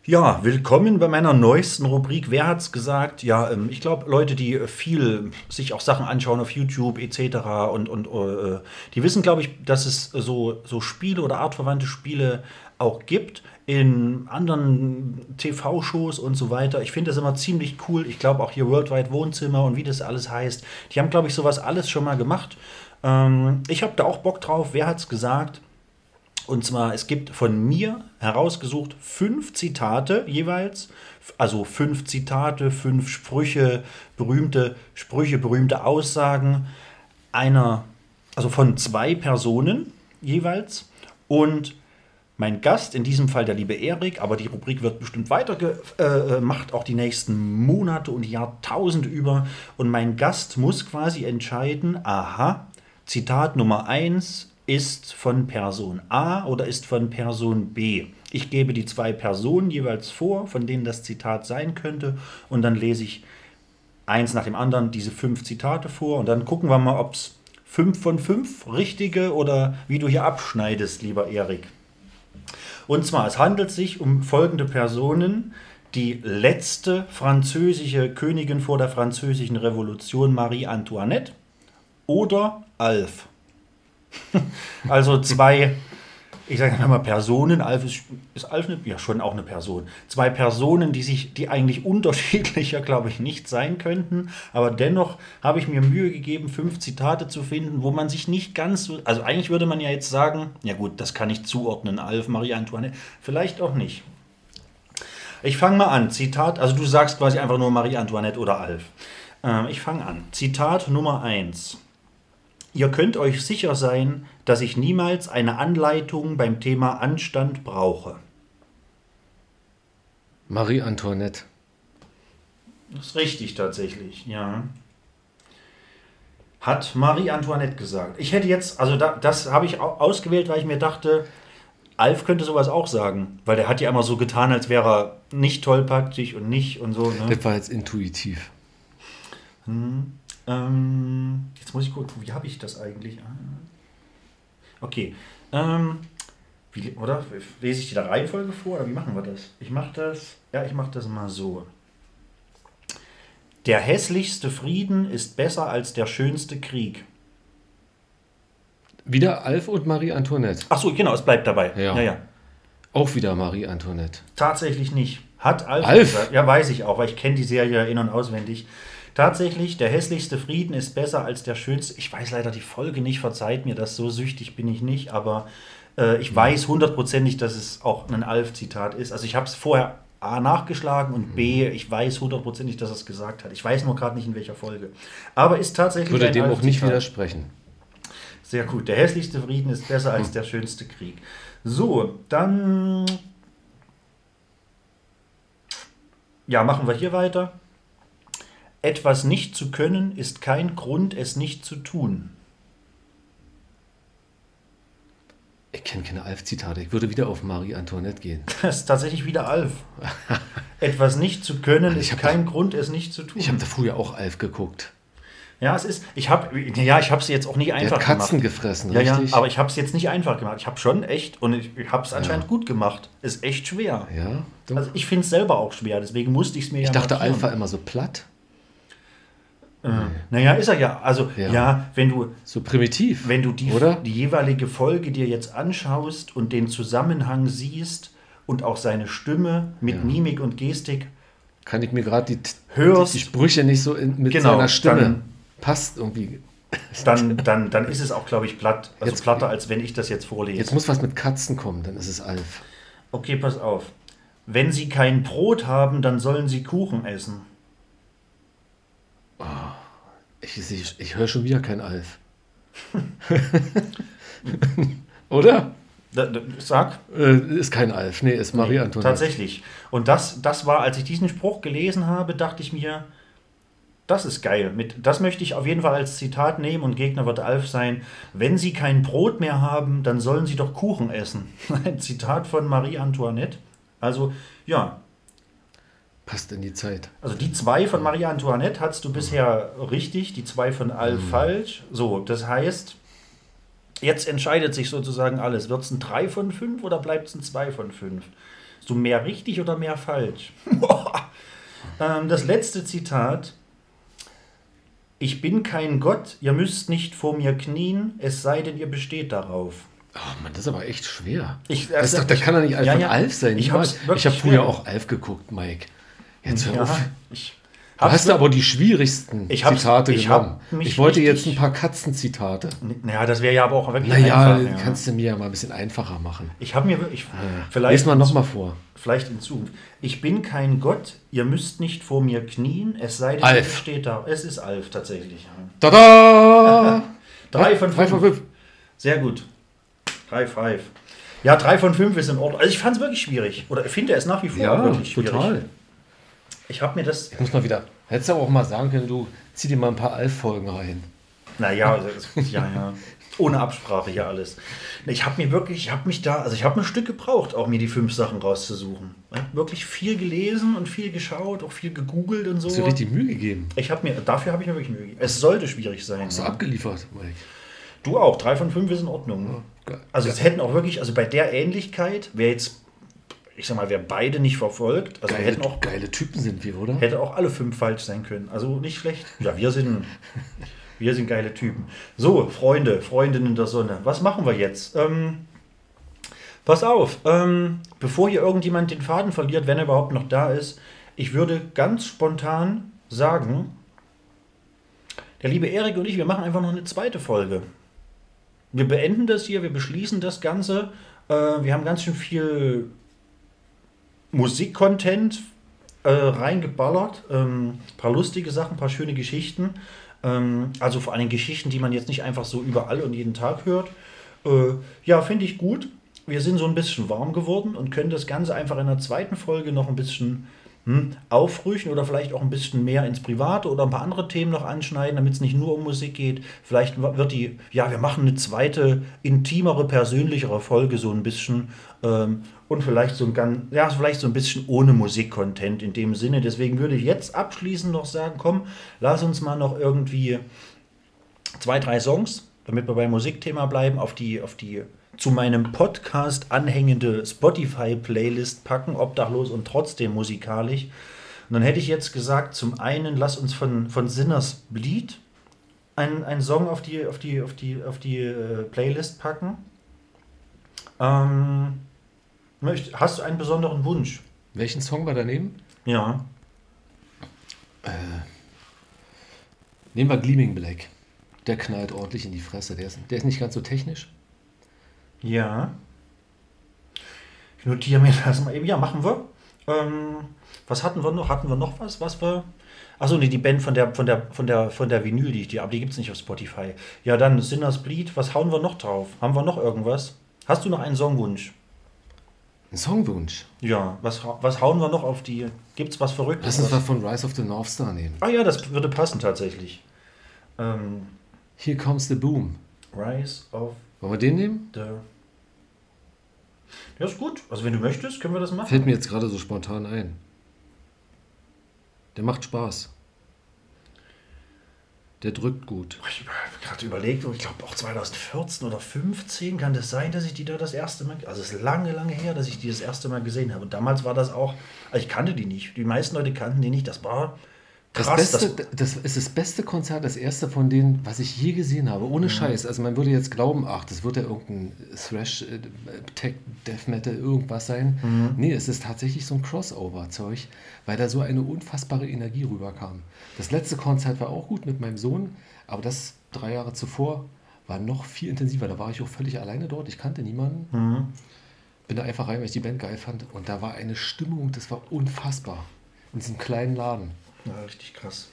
Ja, willkommen bei meiner neuesten Rubrik. Wer hat's gesagt? Ja, ähm, ich glaube, Leute, die äh, viel sich auch Sachen anschauen auf YouTube etc. und, und äh, die wissen, glaube ich, dass es so, so Spiele oder artverwandte Spiele auch gibt in anderen TV-Shows und so weiter. Ich finde das immer ziemlich cool. Ich glaube auch hier Worldwide Wohnzimmer und wie das alles heißt. Die haben, glaube ich, sowas alles schon mal gemacht. Ähm, ich habe da auch Bock drauf. Wer hat's gesagt? Und zwar, es gibt von mir herausgesucht fünf Zitate jeweils. Also fünf Zitate, fünf Sprüche, berühmte Sprüche, berühmte Aussagen einer, also von zwei Personen jeweils. Und mein Gast, in diesem Fall der liebe Erik, aber die Rubrik wird bestimmt weitergemacht, äh, auch die nächsten Monate und Jahrtausende über. Und mein Gast muss quasi entscheiden, aha, Zitat Nummer 1 ist von Person A oder ist von Person B. Ich gebe die zwei Personen jeweils vor, von denen das Zitat sein könnte, und dann lese ich eins nach dem anderen diese fünf Zitate vor und dann gucken wir mal, ob es fünf von fünf richtige oder wie du hier abschneidest, lieber Erik. Und zwar, es handelt sich um folgende Personen. Die letzte französische Königin vor der französischen Revolution, Marie Antoinette, oder Alf. also zwei, ich sage mal Personen, Alf ist, ist Alf eine, ja schon auch eine Person. Zwei Personen, die sich, die eigentlich unterschiedlicher, glaube ich, nicht sein könnten, aber dennoch habe ich mir Mühe gegeben, fünf Zitate zu finden, wo man sich nicht ganz so, also eigentlich würde man ja jetzt sagen, ja gut, das kann ich zuordnen, Alf, Marie Antoinette, vielleicht auch nicht. Ich fange mal an, Zitat, also du sagst quasi einfach nur Marie Antoinette oder Alf. Ähm, ich fange an. Zitat Nummer 1. Ihr könnt euch sicher sein, dass ich niemals eine Anleitung beim Thema Anstand brauche. Marie Antoinette. Das ist richtig tatsächlich, ja. Hat Marie Antoinette gesagt. Ich hätte jetzt, also da, das habe ich au- ausgewählt, weil ich mir dachte, Alf könnte sowas auch sagen, weil der hat ja immer so getan, als wäre er nicht tollpatschig und nicht und so. Ne? Das war jetzt intuitiv. Ähm, jetzt muss ich gucken, wie habe ich das eigentlich? Ah. Okay. Ähm, wie, oder lese ich die Reihenfolge vor oder wie machen wir das? Ich mache das, ja, ich mache das mal so. Der hässlichste Frieden ist besser als der schönste Krieg. Wieder Alf und Marie Antoinette. Ach so, genau, es bleibt dabei. Ja. ja, ja. Auch wieder Marie Antoinette. Tatsächlich nicht. Hat Alf, Alf? gesagt. Ja, weiß ich auch, weil ich kenne die Serie in- und auswendig. Tatsächlich, der hässlichste Frieden ist besser als der schönste. Ich weiß leider die Folge nicht, verzeiht mir das, so süchtig bin ich nicht, aber äh, ich weiß hundertprozentig, dass es auch ein Alf-Zitat ist. Also ich habe es vorher A nachgeschlagen und B, ich weiß hundertprozentig, dass er es gesagt hat. Ich weiß nur gerade nicht, in welcher Folge. Aber ist tatsächlich Würde dem auch nicht widersprechen. Sehr gut. Der hässlichste Frieden ist besser als der schönste Krieg. So, dann. Ja, machen wir hier weiter. Etwas nicht zu können ist kein Grund, es nicht zu tun. Ich kenne keine Alf-Zitate. Ich würde wieder auf Marie Antoinette gehen. Das ist tatsächlich wieder Alf. Etwas nicht zu können Ich ist kein Grund, es nicht zu tun. Ich habe da früher auch Alf geguckt. ja, es ist, ich habe, ja, ich habe es jetzt auch nicht Der einfach hat Katzen gemacht. gefressen, Ja, ja, richtig? aber ich habe es jetzt nicht einfach gemacht. Ich habe schon echt, und ich, ich habe es anscheinend gut gemacht. Ist echt schwer. ja, doch. Also ich finde es selber auch schwer, deswegen musste ich es mir ich ja dachte, markieren. Alf war immer so platt, Naja, ist er ja. Also, Ja. ja, wenn du, so primitiv. wenn du die, Oder? die jeweilige Folge dir jetzt anschaust und den Zusammenhang siehst und auch seine Stimme mit Ja. Mimik und Gestik, Kann ich mir gerade die, Hörst- die, die Sprüche nicht so in, mit Genau, seiner Stimme. dann- Passt irgendwie. dann, dann, dann ist es auch, glaube ich, platt. Also Jetzt- platter, als wenn ich das jetzt vorlese. Jetzt muss was mit Katzen kommen, dann ist es Alf. okay, pass auf. Wenn sie kein Brot haben, dann sollen sie Kuchen essen. Ich, ich, ich höre schon wieder kein Alf. Oder? Da, da, sag. Äh, ist kein Alf. Nee, ist Marie Antoinette. Tatsächlich. Und das, das war, als ich diesen Spruch gelesen habe, dachte ich mir, das ist geil. Mit, das möchte ich auf jeden Fall als Zitat nehmen und Gegner wird Alf sein. Wenn Sie kein Brot mehr haben, dann sollen Sie doch Kuchen essen. Ein Zitat von Marie Antoinette. Also, ja, Passt in die Zeit. also die zwei von Marie Antoinette hattest du bisher richtig, die zwei von Alf falsch. So, das heißt, jetzt entscheidet sich sozusagen alles. Wird es ein 3 von 5 oder bleibt es ein 2 von 5? Hast du mehr richtig oder mehr falsch? ähm, das letzte Zitat. Ich bin kein Gott, ihr müsst nicht vor mir knien, es sei denn, ihr besteht darauf. Oh Mann, das ist aber echt schwer. Ich- das also doch, da ich- kann er nicht einfach ja, ja. Alf sein. Ich ich habe früher auch Alf geguckt, Mike. Jetzt hör auf. Ja, ich Du hast aber die schwierigsten Ich Zitate ich genommen. Ich wollte jetzt ein paar Katzenzitate. Naja, das wäre ja aber auch wirklich Naja, einfach. ja. kannst du mir ja mal ein bisschen einfacher machen. Ich habe mir wirklich, Lies vielleicht, mal nochmal vor. vielleicht in Zukunft. Ich bin kein Gott, ihr müsst nicht vor mir knien, es sei denn, Alf. steht da. Es ist Alf tatsächlich. ja. Tada! Drei von Drei fünf. von fünf. Sehr gut. High five. Ja, drei von fünf ist in Ordnung. Also ich fand es wirklich schwierig. Oder finde es nach wie vor Ja, wirklich schwierig. total. Ich habe mir das. Ich muss mal wieder. Hättest du auch mal sagen können, du zieh dir mal ein paar Alf-Folgen rein. Naja, das- ja, ja. Ohne Absprache hier alles. Ich habe mir wirklich, ich habe mich da, also ich habe ein Stück gebraucht, auch mir die fünf Sachen rauszusuchen. Ich habe wirklich viel gelesen und viel geschaut, auch viel gegoogelt und so. Hast du richtig Mühe gegeben? Ich habe mir, dafür habe ich mir wirklich Mühe gegeben. Es sollte schwierig sein. Hast du ja. abgeliefert, Mike? Du auch, drei von fünf ist in Ordnung. geil. Also es hätten auch wirklich, also bei der Ähnlichkeit, wer jetzt, ich sag mal, wer beide nicht verfolgt, also wir Geile, hätten auch, geile Typen sind wir, oder? hätte auch alle fünf falsch sein können. Also nicht schlecht. Ja, wir sind, wir sind geile Typen. So, Freunde, Freundinnen der Sonne, was machen wir jetzt? Ähm, pass auf, ähm, bevor hier irgendjemand den Faden verliert, wenn er überhaupt noch da ist, ich würde ganz spontan sagen, der liebe Erik und ich, wir machen einfach noch eine zweite Folge. Wir beenden das hier, wir beschließen das Ganze. Äh, wir haben ganz schön viel Musikcontent äh, reingeballert. Ähm, paar lustige Sachen, paar schöne Geschichten. Ähm, also vor allem Geschichten, die man jetzt nicht einfach so überall und jeden Tag hört. Äh, ja, finde ich gut. Wir sind so ein bisschen warm geworden und können das Ganze einfach in der zweiten Folge noch ein bisschen hm, auffrischen oder vielleicht auch ein bisschen mehr ins Private oder ein paar andere Themen noch anschneiden, damit es nicht nur um Musik geht. Vielleicht wird die, ja, wir machen eine zweite, intimere, persönlichere Folge so ein bisschen ähm, und vielleicht so ein ganz, ja, vielleicht so ein bisschen ohne Musikcontent in dem Sinne. Deswegen würde ich jetzt abschließend noch sagen, komm, lass uns mal noch irgendwie zwei, drei Songs, damit wir beim Musikthema bleiben, auf die, auf die zu meinem Podcast anhängende Spotify-Playlist packen, obdachlos und trotzdem musikalisch. Und dann hätte ich jetzt gesagt, zum einen lass uns von, von Sinners Bleed einen, einen Song auf die, auf die, auf die, auf die äh, Playlist packen. Ähm, möcht, hast du einen besonderen Wunsch? Welchen Song war daneben? Ja. Nehmen wir Gleaming Black. Der knallt ordentlich in die Fresse. Der ist, der ist nicht ganz so technisch. Ja. Ich notiere mir das mal eben. Ja, machen wir. Ähm, was hatten wir noch? Hatten wir noch was? Was wir. Achso, nee, die Band von der, von der, von der, von der Vinyl, die ich dir, aber die gibt es nicht auf Spotify. Ja, dann Sinners Bleed. Was hauen wir noch drauf? Haben wir noch irgendwas? Hast du noch einen Songwunsch? Ein Songwunsch. Ja, was, was hauen wir noch auf die? Gibt's was Verrücktes? Lass uns was von Rise of the North Star nehmen. Ah ja, das würde passen tatsächlich. Ähm, Here comes the boom. Rise of Wollen wir den nehmen? the... Ja, ist gut. Also wenn du möchtest, können wir das machen. Fällt mir jetzt gerade so spontan ein. Der macht Spaß. Der drückt gut. Ich habe gerade überlegt, ich glaube auch 2014 oder 15 kann das sein, dass ich die da das erste Mal, also es ist lange, lange her, dass ich die das erste Mal gesehen habe. Und damals war das auch, also ich kannte die nicht. Die meisten Leute kannten die nicht. Das war Das, krass. beste, das, ist das beste Konzert, das erste von denen, was ich je gesehen habe. Ohne Scheiß. Also man würde jetzt glauben, ach, das wird ja irgendein Thrash, äh, Tech, Death Metal, irgendwas sein. Nee, es ist tatsächlich so ein Crossover-Zeug, weil da so eine unfassbare Energie rüberkam. Das letzte Konzert war auch gut mit meinem Sohn, aber das drei Jahre zuvor war noch viel intensiver. Da war ich auch völlig alleine dort. Ich kannte niemanden. Bin da einfach rein, weil ich die Band geil fand. Und da war eine Stimmung, das war unfassbar. In diesem kleinen Laden. Ja, richtig krass.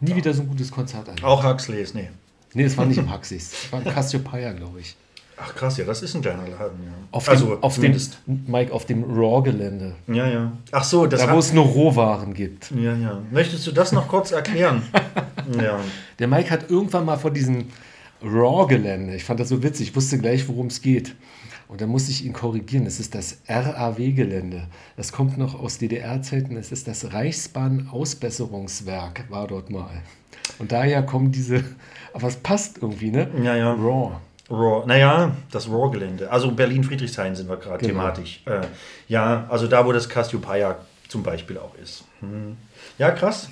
Nie wieder so ein gutes Konzert an. Auch Huxleys, nee. Nee, das war nicht im Huxleys. Das war im Cassiopeia, glaube ich. Ach krass, ja, das ist ein kleiner Laden, ja. Auf also dem, auf dem. Mike, auf dem Raw-Gelände. Ja, ja. Ach so, das Da, wo es nur Rohwaren gibt. Ja, ja. Möchtest du das noch kurz erklären? ja. Der Mike hat irgendwann mal von diesem Raw-Gelände, ich fand das so witzig, ich wusste gleich, worum es geht. Und da musste ich ihn korrigieren. Es ist das RAW-Gelände. Das kommt noch aus DDR-Zeiten. Es ist das Reichsbahn-Ausbesserungswerk, war dort mal. Und daher kommen diese, aber es passt irgendwie, ne? Ja, ja. Raw. Raw, naja, das Raw-Gelände. Also Berlin-Friedrichshain sind wir gerade Genau. thematisch. Äh, ja, also da, wo das Cassiopeia zum Beispiel auch ist. Hm. Ja, krass.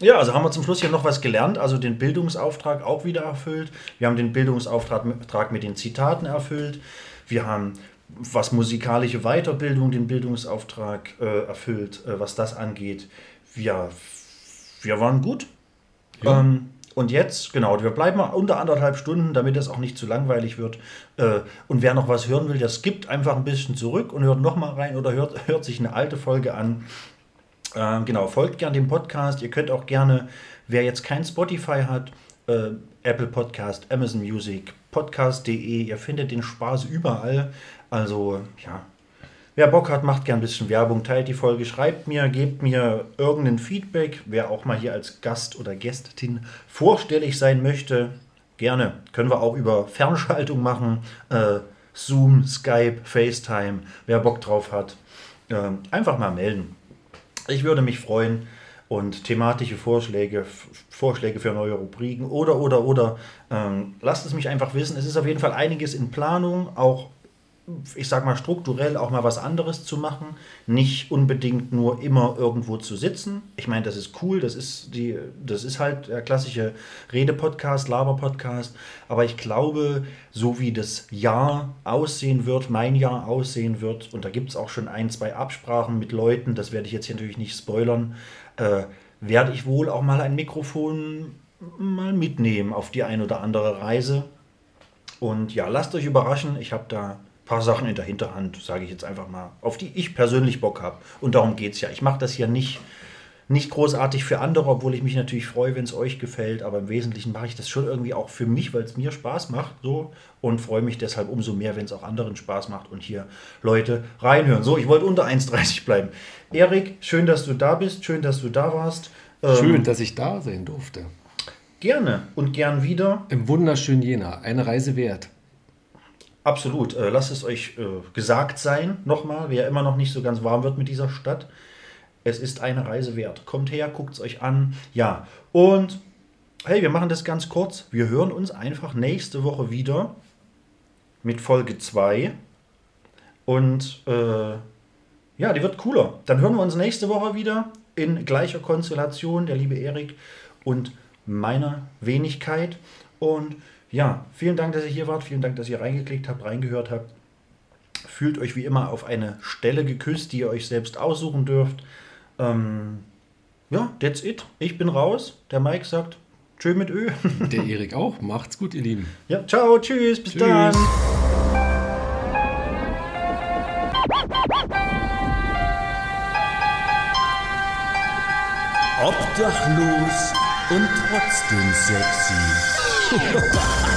Ja, also haben wir zum Schluss hier noch was gelernt, also den Bildungsauftrag auch wieder erfüllt. Wir haben den Bildungsauftrag mit den Zitaten erfüllt. Wir haben, was musikalische Weiterbildung, den Bildungsauftrag äh, erfüllt, äh, was das angeht. Wir, wir waren gut. Ähm, und jetzt, genau, wir bleiben unter anderthalb Stunden, damit es auch nicht zu langweilig wird. Äh, und wer noch was hören will, der skippt einfach ein bisschen zurück und hört nochmal rein oder hört, hört sich eine alte Folge an. Ähm, genau, folgt gerne dem Podcast. Ihr könnt auch gerne, wer jetzt kein Spotify hat, äh, Apple Podcast, Amazon Music, podcast.de, ihr findet den Spaß überall. Also, ja, wer Bock hat, macht gern ein bisschen Werbung, teilt die Folge, schreibt mir, gebt mir irgendein Feedback. Wer auch mal hier als Gast oder Gästin vorstellig sein möchte, gerne. Können wir auch über Fernschaltung machen. Äh, Zoom, Skype, FaceTime, wer Bock drauf hat. ähm, einfach mal melden. Ich würde mich freuen und thematische Vorschläge, Vorschläge für neue Rubriken oder, oder, oder. Ähm, lasst es mich einfach wissen. Es ist auf jeden Fall einiges in Planung, auch ich sag mal strukturell auch mal was anderes zu machen, nicht unbedingt nur immer irgendwo zu sitzen. Ich meine, das ist cool, das ist die das ist halt der klassische Rede-Podcast, Laber-Podcast, aber ich glaube, so wie das Jahr aussehen wird, mein Jahr aussehen wird und da gibt es auch schon ein, zwei Absprachen mit Leuten, das werde ich jetzt hier natürlich nicht spoilern, äh, werde ich wohl auch mal ein Mikrofon mal mitnehmen auf die ein oder andere Reise. Und ja, lasst euch überraschen. Ich habe da ein paar Sachen in der Hinterhand, sage ich jetzt einfach mal, auf die ich persönlich Bock habe. Und darum geht es ja. Ich mache das ja nicht, nicht großartig für andere, obwohl ich mich natürlich freue, wenn es euch gefällt. Aber im Wesentlichen mache ich das schon irgendwie auch für mich, weil es mir Spaß macht. So. Und freue mich deshalb umso mehr, wenn es auch anderen Spaß macht und hier Leute reinhören. So, ich wollte unter 1,30 bleiben. Erik, schön, dass du da bist. Schön, dass du da warst. Ähm, Schön, dass ich da sein durfte. Gerne und gern wieder. Im wunderschönen Jena. Eine Reise wert. Absolut. Äh, lasst es euch äh, gesagt sein, nochmal, wer immer noch nicht so ganz warm wird mit dieser Stadt. Es ist eine Reise wert. Kommt her, guckt es euch an. Ja, und hey, wir machen das ganz kurz. Wir hören uns einfach nächste Woche wieder mit Folge 2. Und äh, ja, die wird cooler. Dann hören wir uns nächste Woche wieder in gleicher Konstellation, der liebe Erik und meiner Wenigkeit. Und ja, vielen Dank, dass ihr hier wart. Vielen Dank, dass ihr reingeklickt habt, reingehört habt. Fühlt euch wie immer auf eine Stelle geküsst, die ihr euch selbst aussuchen dürft. Ähm, ja, that's it. Ich bin raus. Der Mike sagt Tschö mit Ö. Der Erik auch. Macht's gut, ihr Lieben. ja, ciao, tschüss, bis Tschüss. dann. Obdachlos und trotzdem sexy.